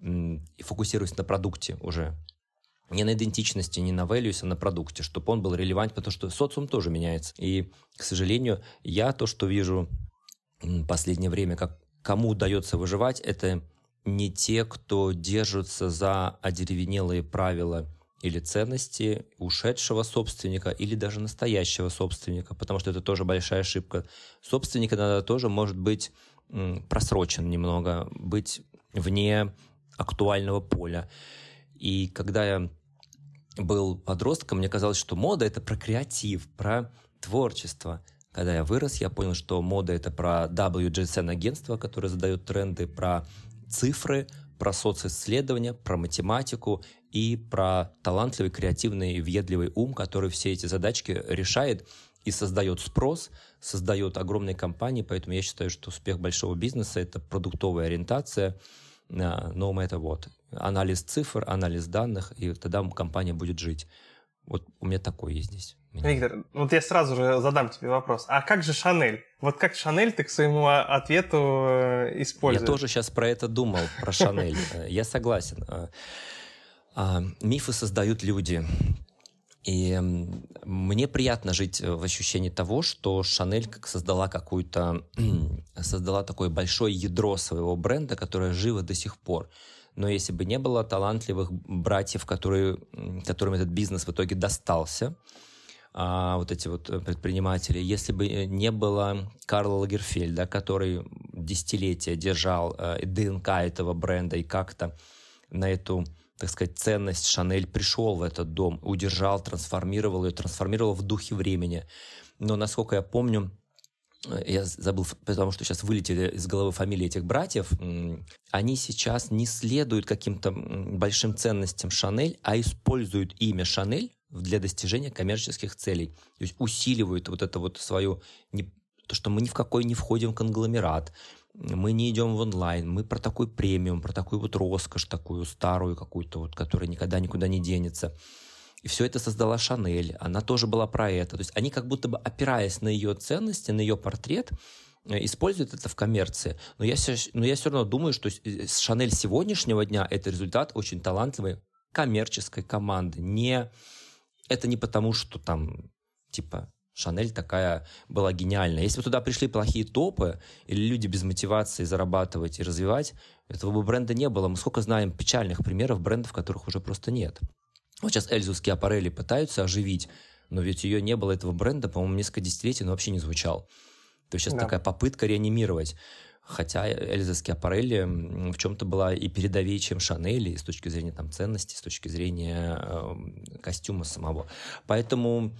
и фокусируясь на продукте уже. Не на идентичности, не на values, а на продукте, чтобы он был релевантен, потому что социум тоже меняется. И, к сожалению, я то, что вижу в последнее время, как кому удается выживать, это не те, кто держится за одеревенелые правила или ценности ушедшего собственника или даже настоящего собственника, потому что это тоже большая ошибка. Собственник иногда тоже может быть просрочен немного, быть вне актуального поля. И когда я был подростком, мне казалось, что мода — это про креатив, про творчество. Когда я вырос, я понял, что мода — это про WGSN-агентство, которое задает тренды, про цифры, про социсследования, про математику и про талантливый, креативный, въедливый ум, который все эти задачки решает и создает спрос, создает огромные компании, поэтому я считаю, что успех большого бизнеса – это продуктовая ориентация, no matter what. Анализ цифр, анализ данных, и тогда компания будет жить. Вот у меня такой есть здесь. Виктор, вот я сразу же задам тебе вопрос. А как же Шанель? Вот как Шанель ты к своему ответу э, используешь? Я тоже сейчас про это думал, про Шанель. Э, я согласен. Э, а, мифы создают люди. И мне приятно жить в ощущении того, что Шанель создала какую-то, создала такое большое ядро своего бренда, которое живо до сих пор но если бы не было талантливых братьев, которые, которым этот бизнес в итоге достался, а, вот эти вот э, предприниматели, если бы э, не было Карла Лагерфельда, который десятилетия держал э, ДНК этого бренда и как-то на эту так сказать, ценность Шанель пришел в этот дом, удержал, трансформировал ее, трансформировал в духе времени. Но, насколько я помню, я забыл, потому что сейчас вылетели из головы фамилии этих братьев, они сейчас не следуют каким-то большим ценностям Шанель, а используют имя Шанель для достижения коммерческих целей. То есть усиливают вот это вот свою... Не, то, что мы ни в какой не входим в конгломерат, мы не идем в онлайн, мы про такой премиум, про такую вот роскошь такую старую какую-то, вот, которая никогда никуда не денется. И все это создала Шанель, она тоже была про это. То есть они как будто бы, опираясь на ее ценности, на ее портрет, э, используют это в коммерции. Но я, но я все равно думаю, что Шанель сегодняшнего дня – это результат очень талантливой коммерческой команды. Не, это не потому, что там, типа, Шанель такая была гениальная. Если бы туда пришли плохие топы или люди без мотивации зарабатывать и развивать, этого бы бренда не было. Мы сколько знаем печальных примеров брендов, которых уже просто нет. Вот сейчас Эльзу Скиапарелли пытаются оживить, но ведь ее не было, этого бренда, по-моему, несколько десятилетий, но вообще не звучал. То есть сейчас да. такая попытка реанимировать. Хотя Эльза Скиапарелли в чем-то была и передовее, чем Шанель, и с точки зрения там, ценностей, с точки зрения э, костюма самого. Поэтому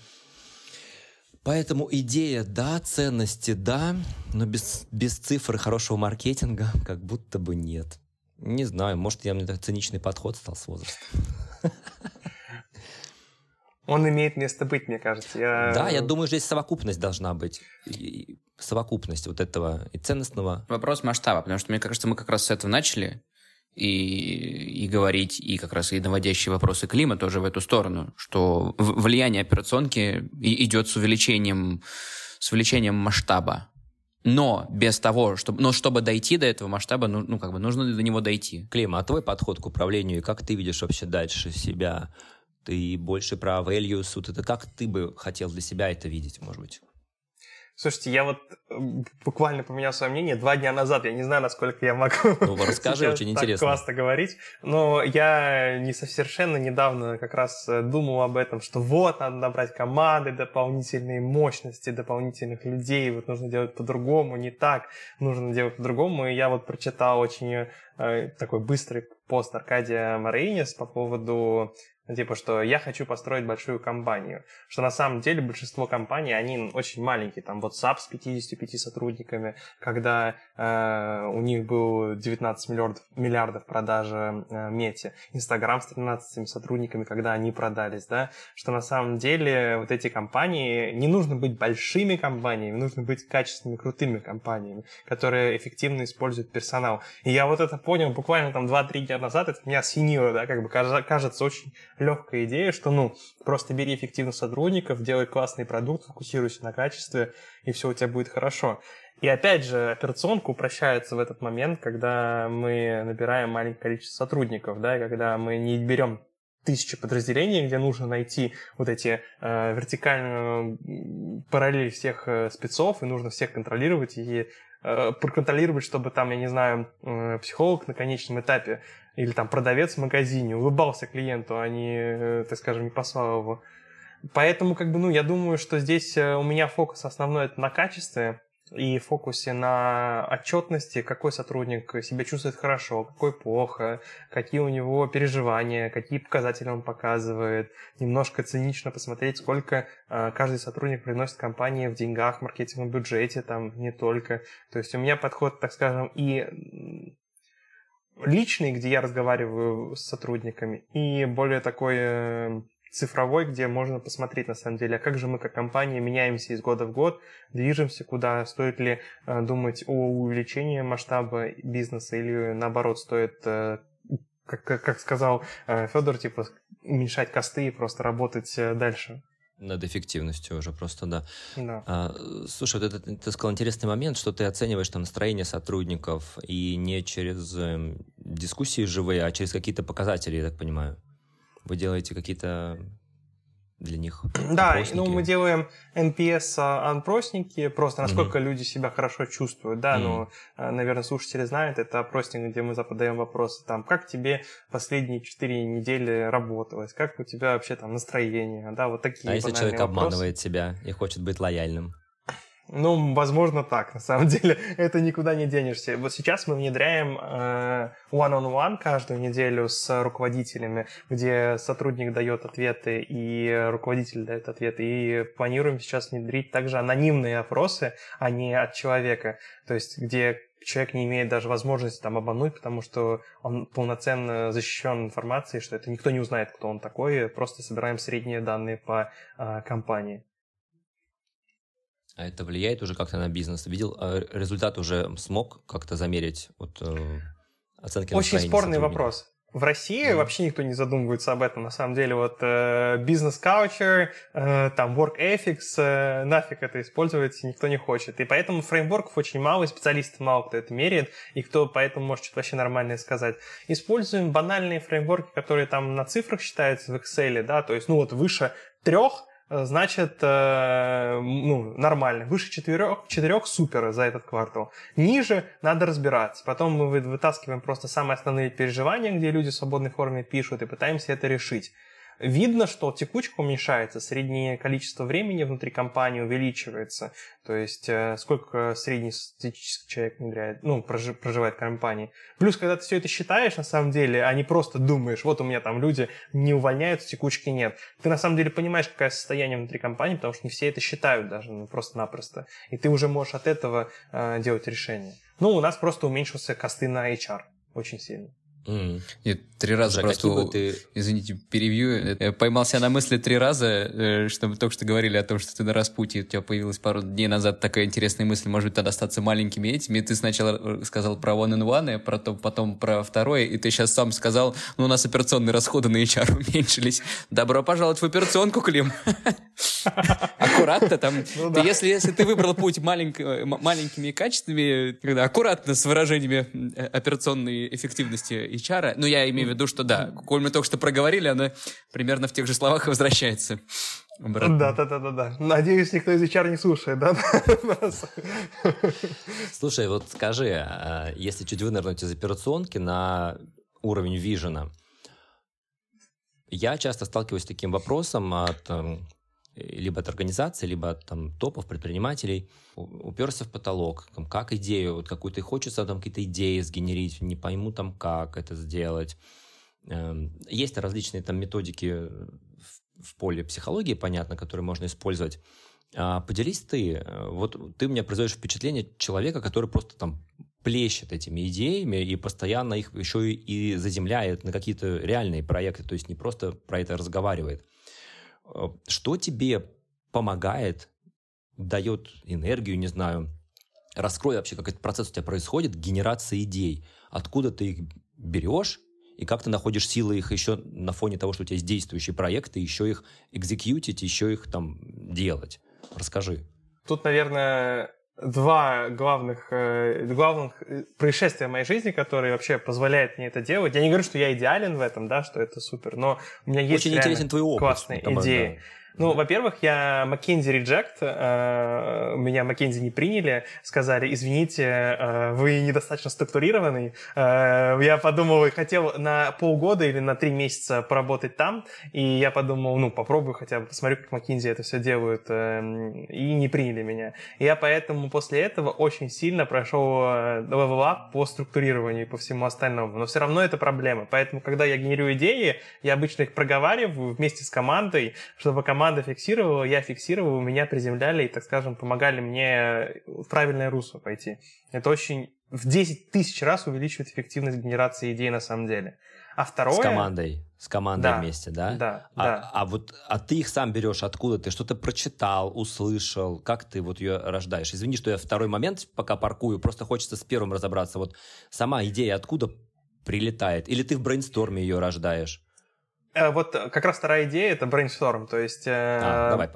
Поэтому идея, да, ценности, да, но без, без цифр и хорошего маркетинга как будто бы нет. Не знаю, может, я мне так циничный подход стал с возрастом. Он имеет место быть, мне кажется. Я... Да, я думаю, здесь совокупность должна быть. И совокупность вот этого и ценностного. Вопрос масштаба, потому что, мне кажется, мы как раз с этого начали и, и говорить, и как раз и наводящие вопросы Клима тоже в эту сторону, что влияние операционки идет с увеличением, с увеличением масштаба. Но без того, чтобы, но чтобы дойти до этого масштаба, ну, ну, как бы нужно до него дойти. Клим, а твой подход к управлению, как ты видишь вообще дальше себя? Ты больше про values, вот это как ты бы хотел для себя это видеть, может быть? Слушайте, я вот буквально поменял свое мнение два дня назад. Я не знаю, насколько я могу ну, расскажи, очень интересно. классно говорить. Но я не совершенно недавно как раз э, думал об этом, что вот, надо набрать команды, дополнительные мощности, дополнительных людей. Вот нужно делать по-другому, не так. Нужно делать по-другому. И я вот прочитал очень э, такой быстрый пост Аркадия Маринис по поводу типа, что я хочу построить большую компанию. Что на самом деле большинство компаний, они очень маленькие. Там WhatsApp с 55 сотрудниками, когда э, у них был 19 миллиардов, миллиардов продажи э, Мете. Instagram с 13 сотрудниками, когда они продались, да. Что на самом деле вот эти компании, не нужно быть большими компаниями, нужно быть качественными, крутыми компаниями, которые эффективно используют персонал. И я вот это понял буквально там 2-3 дня назад, это меня осенило, да, как бы кажется очень легкая идея, что, ну, просто бери эффективных сотрудников, делай классный продукт, фокусируйся на качестве, и все у тебя будет хорошо. И опять же, операционка упрощается в этот момент, когда мы набираем маленькое количество сотрудников, да, и когда мы не берем тысячи подразделений, где нужно найти вот эти э, вертикальную параллель всех э, спецов, и нужно всех контролировать и проконтролировать, чтобы там, я не знаю, э, психолог на конечном этапе или там продавец в магазине улыбался клиенту, а не, э, так скажем, не послал его. Поэтому, как бы, ну, я думаю, что здесь э, у меня фокус основной это на качестве и фокусе на отчетности, какой сотрудник себя чувствует хорошо, какой плохо, какие у него переживания, какие показатели он показывает, немножко цинично посмотреть, сколько э, каждый сотрудник приносит компании в деньгах, маркетинговом бюджете, там не только. То есть у меня подход, так скажем, и личный, где я разговариваю с сотрудниками, и более такой э, цифровой, где можно посмотреть на самом деле, а как же мы как компания меняемся из года в год, движемся куда, стоит ли э, думать о увеличении масштаба бизнеса или наоборот стоит, э, как, как сказал Федор, типа уменьшать косты и просто работать дальше. Над эффективностью уже просто, да. да. А, слушай, вот это, ты сказал интересный момент, что ты оцениваешь там настроение сотрудников и не через э, дискуссии живые, а через какие-то показатели, я так понимаю. Вы делаете какие-то для них Да, опросники. ну мы делаем NPS-опросники, просто насколько mm-hmm. люди себя хорошо чувствуют, да, mm-hmm. ну, наверное, слушатели знают, это опросник, где мы задаем вопросы, там, как тебе последние четыре недели работалось, как у тебя вообще там настроение, да, вот такие А если человек вопросы. обманывает себя и хочет быть лояльным? Ну, возможно, так. На самом деле, это никуда не денешься. Вот сейчас мы внедряем э, one-on-one каждую неделю с руководителями, где сотрудник дает ответы и руководитель дает ответы. И планируем сейчас внедрить также анонимные опросы, а не от человека. То есть, где человек не имеет даже возможности там обмануть, потому что он полноценно защищен информацией, что это никто не узнает, кто он такой, просто собираем средние данные по э, компании. А это влияет уже как-то на бизнес? Видел, а результат уже смог как-то замерить вот, э, оценки Очень спорный вопрос. в России mm. вообще никто не задумывается об этом. На самом деле, вот э, бизнес-каучер, э, там, work ethics, э, нафиг это использовать никто не хочет. И поэтому фреймворков очень мало, и специалистов мало кто это меряет, и кто поэтому может что-то вообще нормальное сказать. Используем банальные фреймворки, которые там на цифрах считаются в Excel, да, то есть, ну вот выше трех значит, э, ну, нормально. Выше четырех, четырех супер за этот квартал. Ниже надо разбираться. Потом мы вытаскиваем просто самые основные переживания, где люди в свободной форме пишут, и пытаемся это решить. Видно, что текучка уменьшается, среднее количество времени внутри компании увеличивается. То есть э, сколько средний статистический человек внедряет, ну, проживает в компании. Плюс, когда ты все это считаешь, на самом деле, а не просто думаешь, вот у меня там люди не увольняются, текучки нет. Ты на самом деле понимаешь, какое состояние внутри компании, потому что не все это считают даже, ну, просто-напросто. И ты уже можешь от этого э, делать решение. Ну, у нас просто уменьшился косты на HR очень сильно. Mm. Нет, три раза Уже просто, ты... извините, перевью. Я поймался на мысли три раза, э, что мы только что говорили о том, что ты на распутье, у тебя появилась пару дней назад такая интересная мысль, может быть, тогда остаться маленькими этими. Ты сначала э, сказал про one and one, про то, потом про второе, и ты сейчас сам сказал, ну, у нас операционные расходы на HR уменьшились. Добро пожаловать в операционку, Клим. Аккуратно там. Ну, если, если ты выбрал путь маленьк, э, маленькими качествами, аккуратно с выражениями операционной эффективности HR. Ну, я имею в виду, что да, коль мы только что проговорили, она примерно в тех же словах возвращается. Обратно. Да, да, да, да, да. Надеюсь, никто из HR не слушает, да? Слушай, вот скажи, а, если чуть вынырнуть из операционки на уровень вижена, я часто сталкиваюсь с таким вопросом от либо от организации, либо от там, топов предпринимателей, уперся в потолок, там, как идею, вот какую-то хочется там какие-то идеи сгенерить, не пойму там, как это сделать. Эм, есть различные там методики в поле психологии, понятно, которые можно использовать. А поделись ты, э, вот ты меня производишь впечатление человека, который просто там плещет этими идеями и постоянно их еще и заземляет на какие-то реальные проекты, то есть не просто про это разговаривает. Э, что тебе помогает, дает энергию, не знаю, раскрой вообще, как этот процесс у тебя происходит, генерация идей, откуда ты их берешь, и как ты находишь силы их еще на фоне того, что у тебя есть действующие проекты, еще их экзекьютить, еще их там делать. Расскажи. Тут, наверное, два главных, э, главных э, происшествия в моей жизни, которые вообще позволяют мне это делать. Я не говорю, что я идеален в этом, да, что это супер, но у меня есть Очень интересен твой опыт, классные идеи. Да. Ну, во-первых, я McKinsey Reject, э, меня McKinsey не приняли, сказали, извините, э, вы недостаточно структурированный. Э, я подумал, хотел на полгода или на три месяца поработать там, и я подумал, ну, попробую хотя бы, посмотрю, как McKinsey это все делают, и не приняли меня. Я поэтому после этого очень сильно прошел level up по структурированию и по всему остальному. Но все равно это проблема. Поэтому, когда я генерирую идеи, я обычно их проговариваю вместе с командой, чтобы команда команда фиксировала, я фиксировал, меня приземляли и, так скажем, помогали мне в правильное русло пойти. Это очень в 10 тысяч раз увеличивает эффективность генерации идей на самом деле. А второе... С командой. С командой да, вместе, да? Да, а, да. А вот а ты их сам берешь откуда? Ты что-то прочитал, услышал? Как ты вот ее рождаешь? Извини, что я второй момент пока паркую, просто хочется с первым разобраться. Вот сама идея откуда прилетает? Или ты в брейнсторме ее рождаешь? Э, вот э, как раз вторая идея — это brainstorm, то есть... Э, а, давай,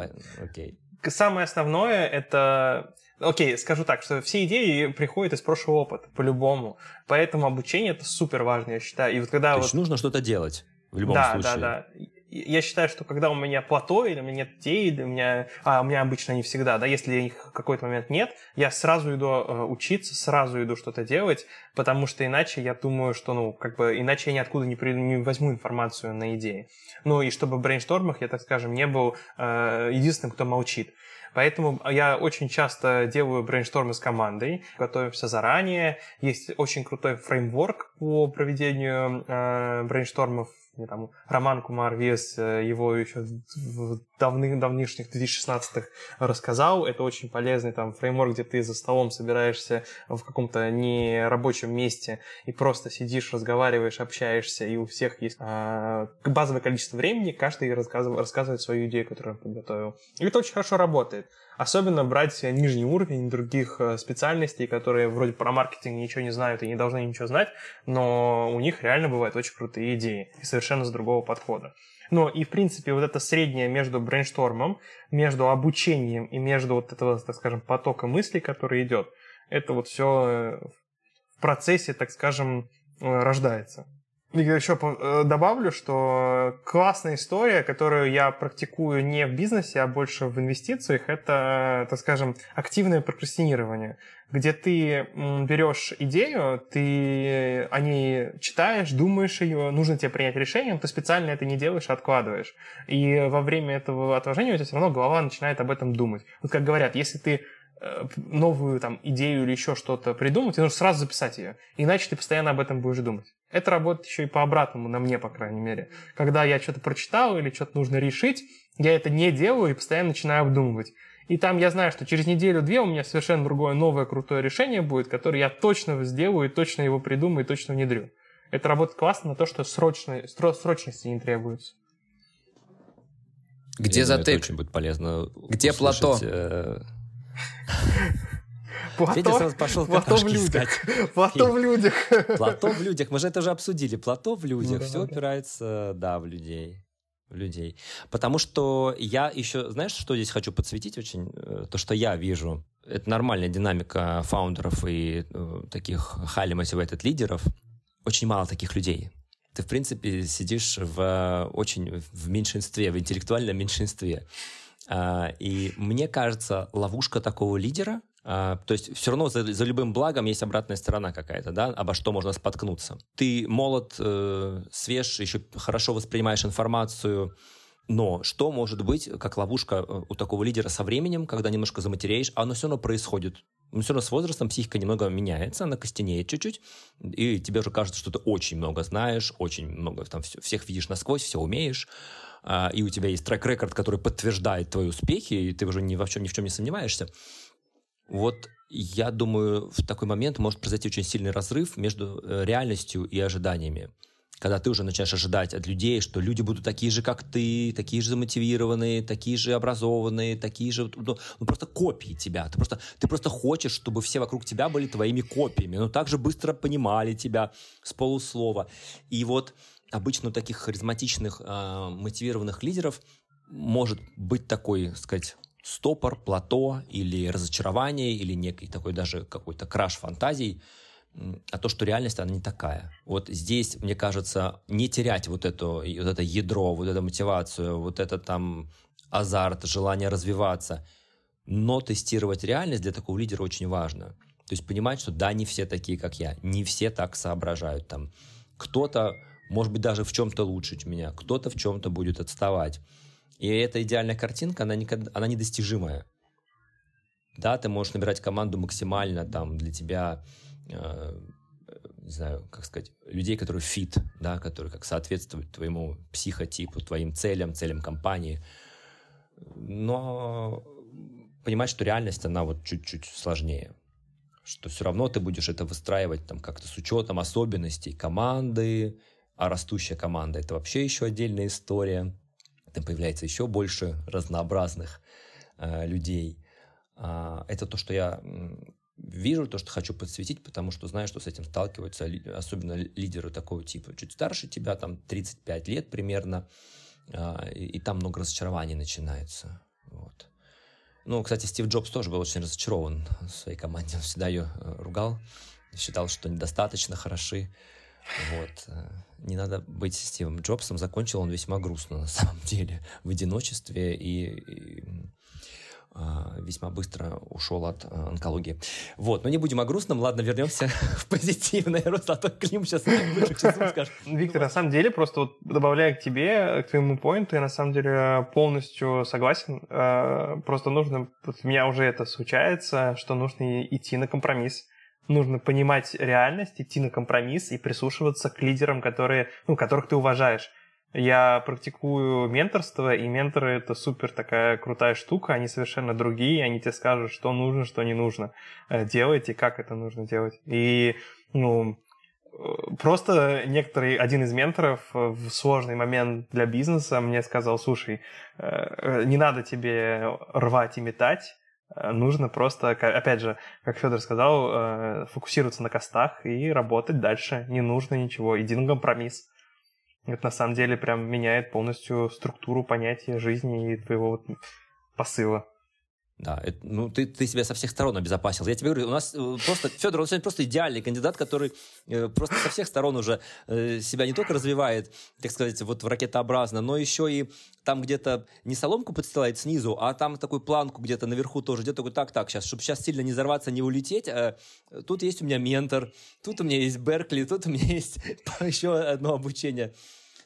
окей. Самое основное — это... Окей, скажу так, что все идеи приходят из прошлого опыта, по-любому. Поэтому обучение — это супер важно, я считаю. И вот когда то вот... есть нужно что-то делать в любом да, случае. Да, да, да я считаю, что когда у меня плато, или у меня нет детей, или у меня, а у меня обычно не всегда, да, если их в какой-то момент нет, я сразу иду э, учиться, сразу иду что-то делать, потому что иначе я думаю, что, ну, как бы, иначе я ниоткуда не, при, не возьму информацию на идеи. Ну, и чтобы в брейнштормах я, так скажем, не был э, единственным, кто молчит. Поэтому я очень часто делаю брейнштормы с командой, готовимся заранее. Есть очень крутой фреймворк по проведению э, брейнштормов мне там Роман Кумар Виас э, его еще в давных давнишних 2016-х рассказал. Это очень полезный там фреймворк, где ты за столом собираешься в каком-то нерабочем месте и просто сидишь, разговариваешь, общаешься, и у всех есть а, базовое количество времени, каждый рассказывает, рассказывает свою идею, которую он подготовил. И это очень хорошо работает. Особенно брать нижний уровень других э, специальностей, которые вроде про маркетинг ничего не знают и не должны ничего знать, но у них реально бывают очень крутые идеи и совершенно с другого подхода. Но и, в принципе, вот это среднее между брейнштормом, между обучением и между вот этого, так скажем, потока мыслей, который идет, это вот все э, в процессе, так скажем, э, рождается. Я еще э, добавлю, что классная история, которую я практикую не в бизнесе, а больше в инвестициях, это, так скажем, активное прокрастинирование, где ты берешь идею, ты о ней читаешь, думаешь ее, нужно тебе принять решение, но ты специально это не делаешь, а откладываешь. И во время этого отложения у тебя все равно голова начинает об этом думать. Вот как говорят, если ты новую там идею или еще что-то придумать, тебе нужно сразу записать ее, иначе ты постоянно об этом будешь думать. Это работает еще и по обратному, на мне, по крайней мере. Когда я что-то прочитал или что-то нужно решить, я это не делаю и постоянно начинаю обдумывать. И там я знаю, что через неделю-две у меня совершенно другое новое крутое решение будет, которое я точно сделаю, и точно его придумаю, и точно внедрю. Это работает классно на то, что срочной, срочности не требуется. Где затык? Это очень будет полезно Где услышать, плато? Э... Плато, Федя сразу пошел плато в людях. Плато в людях. Плато в людях. Мы же это уже обсудили. Плато в людях. Ну, Все да. упирается, да, в людей. В людей. Потому что я еще, знаешь, что здесь хочу подсветить очень? Э, то, что я вижу. Это нормальная динамика фаундеров и э, таких highly motivated лидеров. Очень мало таких людей. Ты, в принципе, сидишь в э, очень в меньшинстве, в интеллектуальном меньшинстве. А, и мне кажется, ловушка такого лидера а, то есть все равно за, за любым благом есть обратная сторона какая-то, да, обо что можно споткнуться. Ты молод, э, свеж, еще хорошо воспринимаешь информацию, но что может быть как ловушка э, у такого лидера со временем, когда немножко заматереешь, а оно все равно происходит. Но все равно с возрастом психика немного меняется, она костенеет чуть-чуть, и тебе уже кажется, что ты очень много знаешь, очень много там все, всех видишь насквозь, все умеешь, а, и у тебя есть трек-рекорд, который подтверждает твои успехи, и ты уже ни во чем, ни в чем не сомневаешься. Вот я думаю, в такой момент может произойти очень сильный разрыв между э, реальностью и ожиданиями. Когда ты уже начинаешь ожидать от людей, что люди будут такие же, как ты, такие же замотивированные, такие же образованные, такие же, ну, ну просто копии тебя. Ты просто, ты просто хочешь, чтобы все вокруг тебя были твоими копиями, но также быстро понимали тебя с полуслова. И вот обычно у таких харизматичных, э, мотивированных лидеров может быть такой, сказать, стопор, плато или разочарование, или некий такой даже какой-то краш фантазий, а то, что реальность, она не такая. Вот здесь, мне кажется, не терять вот, это, вот это ядро, вот эту мотивацию, вот это там азарт, желание развиваться, но тестировать реальность для такого лидера очень важно. То есть понимать, что да, не все такие, как я, не все так соображают. Там кто-то, может быть, даже в чем-то лучше меня, кто-то в чем-то будет отставать. И эта идеальная картинка, она, никогда, она недостижимая. Да, ты можешь набирать команду максимально там для тебя, э, не знаю, как сказать, людей, которые фит, да, которые как соответствуют твоему психотипу, твоим целям, целям компании. Но понимать, что реальность, она вот чуть-чуть сложнее. Что все равно ты будешь это выстраивать там как-то с учетом особенностей команды, а растущая команда – это вообще еще отдельная история там появляется еще больше разнообразных э, людей. Э, это то, что я вижу, то, что хочу подсветить, потому что знаю, что с этим сталкиваются особенно лидеры такого типа. Чуть старше тебя, там 35 лет примерно, э, и, и там много разочарований начинается. Вот. Ну, кстати, Стив Джобс тоже был очень разочарован в своей команде. Он всегда ее э, ругал, считал, что недостаточно хороши. Вот. Э, не надо быть Стивом Джобсом. Закончил он весьма грустно, на самом деле, в одиночестве и, и а, весьма быстро ушел от а, онкологии. Вот, но не будем о грустном, ладно, вернемся в позитивное русло, а то Клим сейчас скажет. Виктор, на самом деле, просто вот добавляя к тебе, к твоему поинту, я на самом деле полностью согласен. Просто нужно, вот у меня уже это случается, что нужно идти на компромисс нужно понимать реальность, идти на компромисс и прислушиваться к лидерам, которые, ну, которых ты уважаешь. Я практикую менторство, и менторы — это супер такая крутая штука, они совершенно другие, они тебе скажут, что нужно, что не нужно э, делать и как это нужно делать. И, ну, э, просто некоторый, один из менторов в сложный момент для бизнеса мне сказал, слушай, э, не надо тебе рвать и метать, Э, нужно просто, опять же, как Федор сказал, э, фокусироваться на костах и работать дальше. Не нужно ничего. Иди на компромисс. Это на самом деле прям меняет полностью структуру понятия жизни и твоего вот посыла. Да, это, ну ты, ты себя со всех сторон обезопасил. Я тебе говорю, у нас э, просто Федор, он сегодня просто идеальный кандидат, который э, просто со всех сторон уже э, себя не только развивает, так сказать, вот в ракетообразно, но еще и там где-то не соломку подстилает снизу, а там такую планку где-то наверху тоже, где-то такой, так, так, сейчас, чтобы сейчас сильно не взорваться, не улететь, э, тут есть у меня ментор, тут у меня есть Беркли, тут у меня есть еще одно обучение.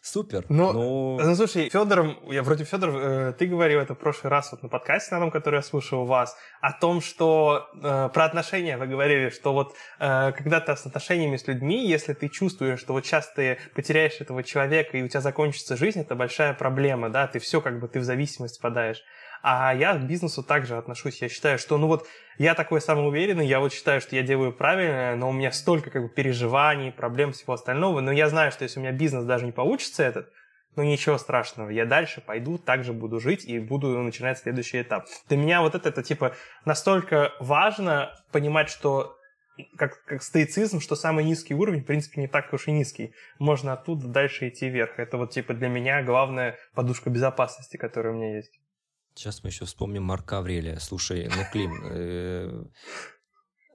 Супер. Ну, но... ну слушай, Федором, я вроде Федор, э, ты говорил это в прошлый раз вот на подкасте на том, который я слушал у вас, о том, что э, про отношения вы говорили, что вот э, когда ты с отношениями с людьми, если ты чувствуешь, что вот сейчас ты потеряешь этого человека и у тебя закончится жизнь, это большая проблема, да, ты все как бы, ты в зависимость впадаешь. А я к бизнесу также отношусь. Я считаю, что, ну вот, я такой самоуверенный, я вот считаю, что я делаю правильно, но у меня столько как бы переживаний, проблем, всего остального. Но я знаю, что если у меня бизнес даже не получится этот, ну ничего страшного, я дальше пойду, также буду жить и буду начинать следующий этап. Для меня вот это, это типа настолько важно понимать, что как, как стоицизм, что самый низкий уровень, в принципе, не так уж и низкий. Можно оттуда дальше идти вверх. Это вот типа для меня главная подушка безопасности, которая у меня есть. Сейчас мы еще вспомним Марка Аврелия. Слушай, ну, Клим, э,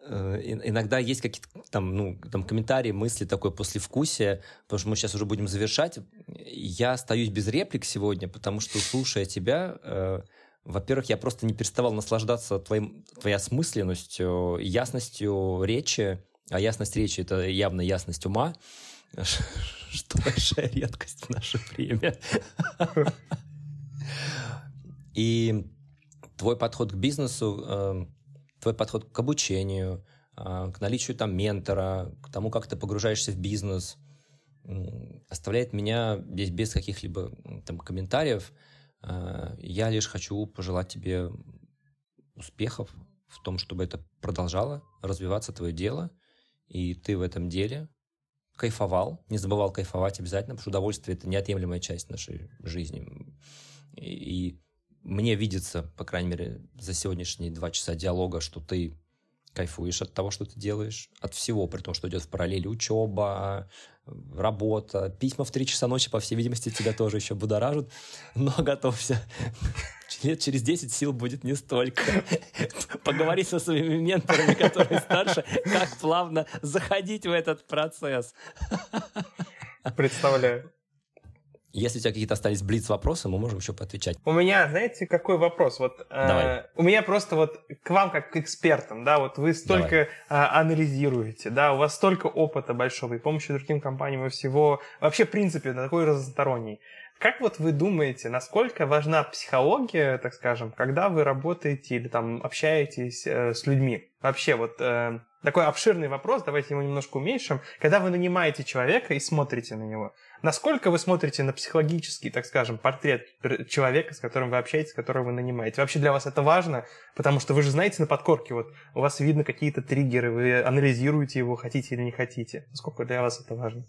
э, иногда есть какие-то там, ну, там комментарии, мысли, такое послевкусие, потому что мы сейчас уже будем завершать. Я остаюсь без реплик сегодня, потому что, слушая тебя, э, во-первых, я просто не переставал наслаждаться твоим, твоей осмысленностью, ясностью речи, а ясность речи — это явно ясность ума, что большая редкость в наше время. И твой подход к бизнесу, эм, твой подход к обучению, э, к наличию там ментора, к тому, как ты погружаешься в бизнес, оставляет меня здесь без каких-либо там комментариев. Э, я лишь хочу пожелать тебе успехов в том, чтобы это продолжало развиваться твое дело, и ты в этом деле кайфовал, не забывал кайфовать обязательно, потому что удовольствие — это неотъемлемая часть нашей жизни. И, и мне видится, по крайней мере, за сегодняшние два часа диалога, что ты кайфуешь от того, что ты делаешь, от всего, при том, что идет в параллели учеба, работа, письма в три часа ночи, по всей видимости, тебя тоже еще будоражат, но готовься. Лет через 10 сил будет не столько. Поговори со своими менторами, которые старше, как плавно заходить в этот процесс. Представляю. Если у тебя какие-то остались блиц-вопросы, мы можем еще поотвечать. У меня, знаете, какой вопрос? Вот, э, Давай. Э, у меня просто вот к вам как к экспертам, да, вот вы столько э, анализируете, да, у вас столько опыта большого и помощи другим компаниям и всего, вообще, в принципе, такой разносторонний. Как вот вы думаете, насколько важна психология, так скажем, когда вы работаете или там общаетесь э, с людьми? Вообще вот э, такой обширный вопрос, давайте его немножко уменьшим. Когда вы нанимаете человека и смотрите на него, насколько вы смотрите на психологический, так скажем, портрет человека, с которым вы общаетесь, которого вы нанимаете? Вообще для вас это важно? Потому что вы же знаете на подкорке, вот у вас видно какие-то триггеры, вы анализируете его, хотите или не хотите. Насколько для вас это важно?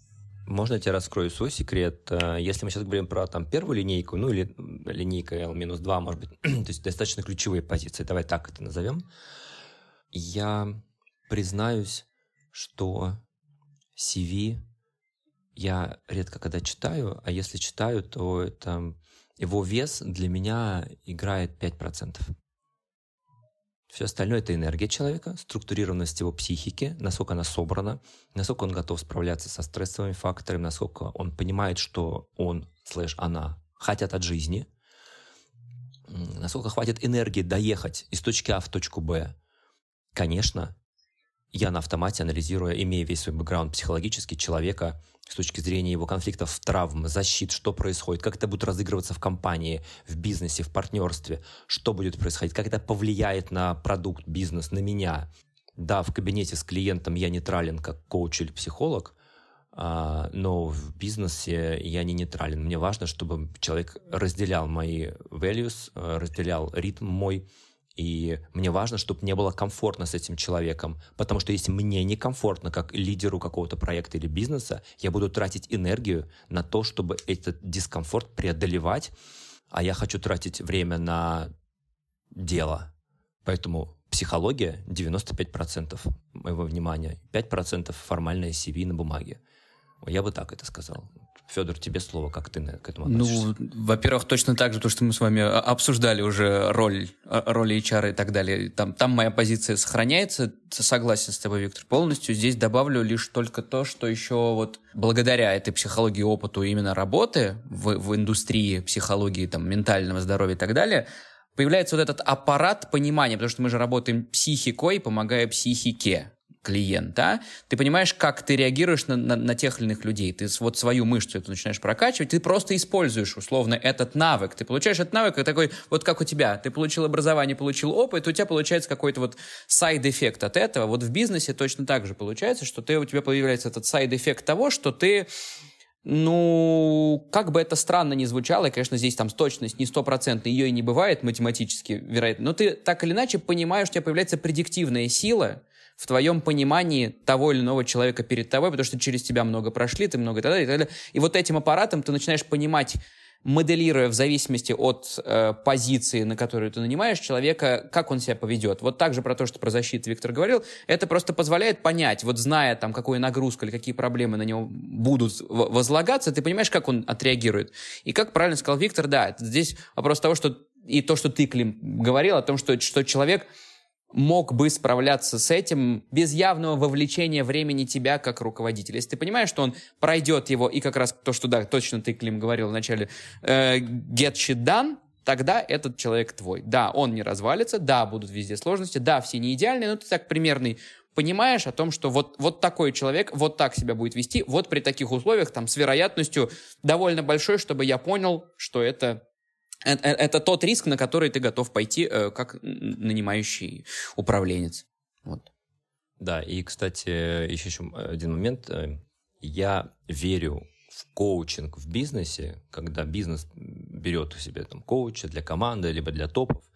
Можно я тебе раскрою свой секрет? Э, если мы сейчас говорим про там первую линейку, ну или линейка L-2, может быть, то есть достаточно ключевые позиции, давай так это назовем, я признаюсь, что CV я редко когда читаю, а если читаю, то это его вес для меня играет 5%. Все остальное — это энергия человека, структурированность его психики, насколько она собрана, насколько он готов справляться со стрессовыми факторами, насколько он понимает, что он, слэш, она хотят от жизни, насколько хватит энергии доехать из точки А в точку Б. Конечно, я на автомате, анализируя, имея весь свой бэкграунд психологический человека, с точки зрения его конфликтов, травм, защит, что происходит, как это будет разыгрываться в компании, в бизнесе, в партнерстве, что будет происходить, как это повлияет на продукт, бизнес, на меня. Да, в кабинете с клиентом я нейтрален как коуч или психолог, а, но в бизнесе я не нейтрален. Мне важно, чтобы человек разделял мои values, разделял ритм мой, и мне важно, чтобы мне было комфортно с этим человеком, потому что если мне некомфортно как лидеру какого-то проекта или бизнеса, я буду тратить энергию на то, чтобы этот дискомфорт преодолевать, а я хочу тратить время на дело. Поэтому психология 95% моего внимания, 5% формальное CV на бумаге. Я бы так это сказал. Федор, тебе слово, как ты к этому ну, относишься? Ну, во-первых, точно так же, то, что мы с вами а, обсуждали уже роль, а, роли HR и так далее. Там, там моя позиция сохраняется, согласен с тобой, Виктор, полностью. Здесь добавлю лишь только то, что еще вот благодаря этой психологии, опыту именно работы в, в индустрии психологии, там, ментального здоровья и так далее, появляется вот этот аппарат понимания, потому что мы же работаем психикой, помогая психике клиента, ты понимаешь, как ты реагируешь на, на, на тех или иных людей. Ты вот свою мышцу эту начинаешь прокачивать, ты просто используешь условно этот навык. Ты получаешь этот навык, и такой, вот как у тебя, ты получил образование, получил опыт, у тебя получается какой-то вот side effect от этого. Вот в бизнесе точно так же получается, что ты, у тебя появляется этот side effect того, что ты ну, как бы это странно ни звучало, и, конечно, здесь там точность не стопроцентная, ее и не бывает математически, вероятно, но ты так или иначе понимаешь, у тебя появляется предиктивная сила, в твоем понимании того или иного человека перед тобой, потому что через тебя много прошли, ты много и так далее, и так далее. И вот этим аппаратом ты начинаешь понимать, моделируя в зависимости от э, позиции, на которую ты нанимаешь человека, как он себя поведет. Вот также про то, что про защиту Виктор говорил, это просто позволяет понять, вот зная там, какую нагрузку или какие проблемы на него будут возлагаться, ты понимаешь, как он отреагирует. И как правильно сказал Виктор, да, здесь вопрос того, что и то, что ты, Клим, говорил о том, что, что человек мог бы справляться с этим без явного вовлечения времени тебя как руководителя. Если ты понимаешь, что он пройдет его, и как раз то, что, да, точно ты, Клим, говорил вначале, э, get shit done, тогда этот человек твой. Да, он не развалится, да, будут везде сложности, да, все не идеальные, но ты так примерный понимаешь о том, что вот, вот такой человек вот так себя будет вести, вот при таких условиях, там, с вероятностью довольно большой, чтобы я понял, что это это, это тот риск, на который ты готов пойти э, как нанимающий управленец. Вот. Да, и, кстати, еще, один момент. Э, я верю в коучинг в бизнесе, когда бизнес берет у себя там коуча для команды, либо для топов,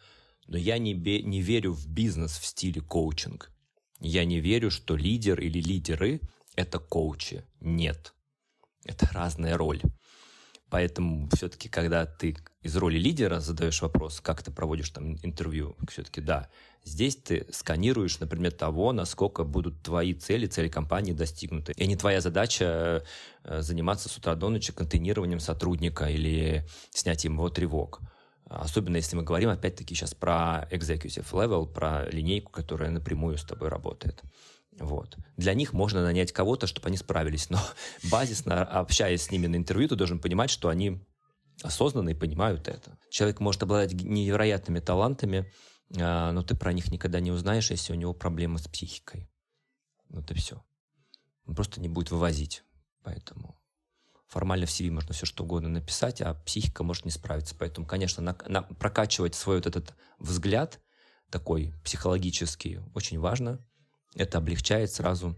но я не, не верю в бизнес в стиле коучинг. Я не верю, что лидер или лидеры — это коучи. Нет. Это разная роль. Поэтому все-таки, когда ты из роли лидера задаешь вопрос, как ты проводишь там интервью, все-таки да, здесь ты сканируешь на предмет того, насколько будут твои цели, цели компании достигнуты. И не твоя задача э, заниматься с утра до ночи контейнированием сотрудника или снятием его тревог. Особенно если мы говорим, опять-таки, сейчас про executive level, про линейку, которая напрямую с тобой работает. Вот. Для них можно нанять кого-то, чтобы они справились, но базисно, общаясь с ними на интервью, ты должен понимать, что они осознанно и понимают это. Человек может обладать невероятными талантами, а, но ты про них никогда не узнаешь, если у него проблемы с психикой. Вот и все. Он просто не будет вывозить. Поэтому формально в CV можно все что угодно написать, а психика может не справиться. Поэтому, конечно, на, на, прокачивать свой вот этот взгляд такой психологический очень важно – это облегчает сразу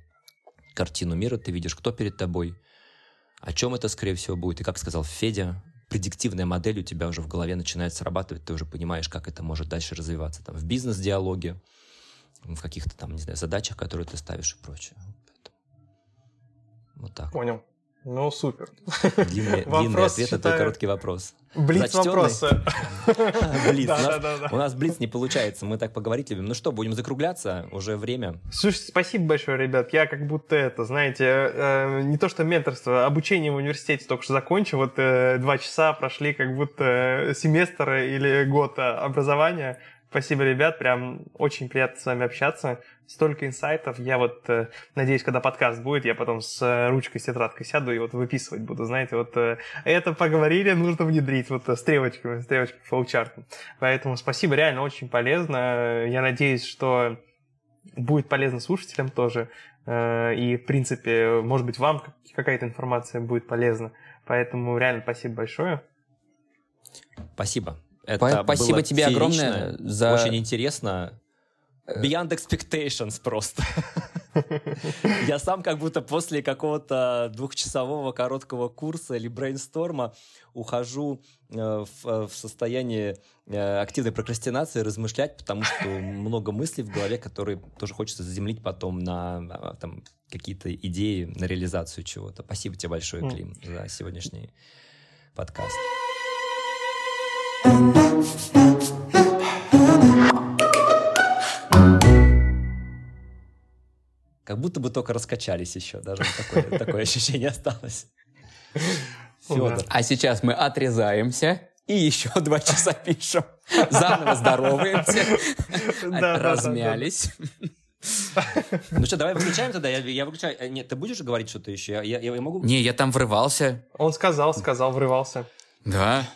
картину мира, ты видишь, кто перед тобой, о чем это, скорее всего, будет. И как сказал Федя, предиктивная модель у тебя уже в голове начинает срабатывать, ты уже понимаешь, как это может дальше развиваться. Там, в бизнес-диалоге, в каких-то там, не знаю, задачах, которые ты ставишь и прочее. Поэтому, вот так. Понял. Ну, супер. Длинный, длинный ответ на твой короткий вопрос. Блиц вопросы. Блиц. У нас блиц не получается. Мы так поговорить любим. Ну что, будем закругляться? Уже время. Слушайте, спасибо большое, ребят. Я как будто это, знаете, э, не то что менторство, обучение в университете только что закончил. Вот э, два часа прошли как будто семестр или год образования. Спасибо, ребят, прям очень приятно с вами общаться. Столько инсайтов. Я вот э, надеюсь, когда подкаст будет, я потом с э, ручкой, с тетрадкой сяду и вот выписывать буду. Знаете, вот э, это поговорили, нужно внедрить вот э, стрелочками, стрелочкой флоучартом. Поэтому спасибо, реально очень полезно. Я надеюсь, что будет полезно слушателям тоже. Э, и, в принципе, может быть, вам какая-то информация будет полезна. Поэтому реально спасибо большое. Спасибо. Это Спасибо тебе феерично, огромное за... Очень интересно. Beyond expectations просто. Я сам как будто после какого-то двухчасового короткого курса или брейнсторма ухожу э, в, э, в состояние э, активной прокрастинации, размышлять, потому что много мыслей в голове, которые тоже хочется заземлить потом на а, там, какие-то идеи, на реализацию чего-то. Спасибо тебе большое, Клим, за сегодняшний подкаст. Как будто бы только раскачались еще, даже такое, такое ощущение осталось. Федор. А сейчас мы отрезаемся и еще два часа пишем. Заново здороваемся. Размялись. Ну что, давай выключаем тогда. Я, я выключаю. А, нет, ты будешь говорить что-то еще? Я, я, я могу. Не, я там врывался. Он сказал, сказал, врывался. Да.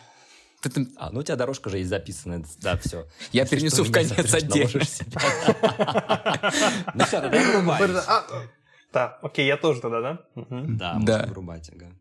А, ну у тебя дорожка же есть записанная. Да, все. Я перенесу в конец отдельно. Ну все, тогда я врубаюсь. Да, окей, я тоже тогда, да? Да, можно врубать, ага.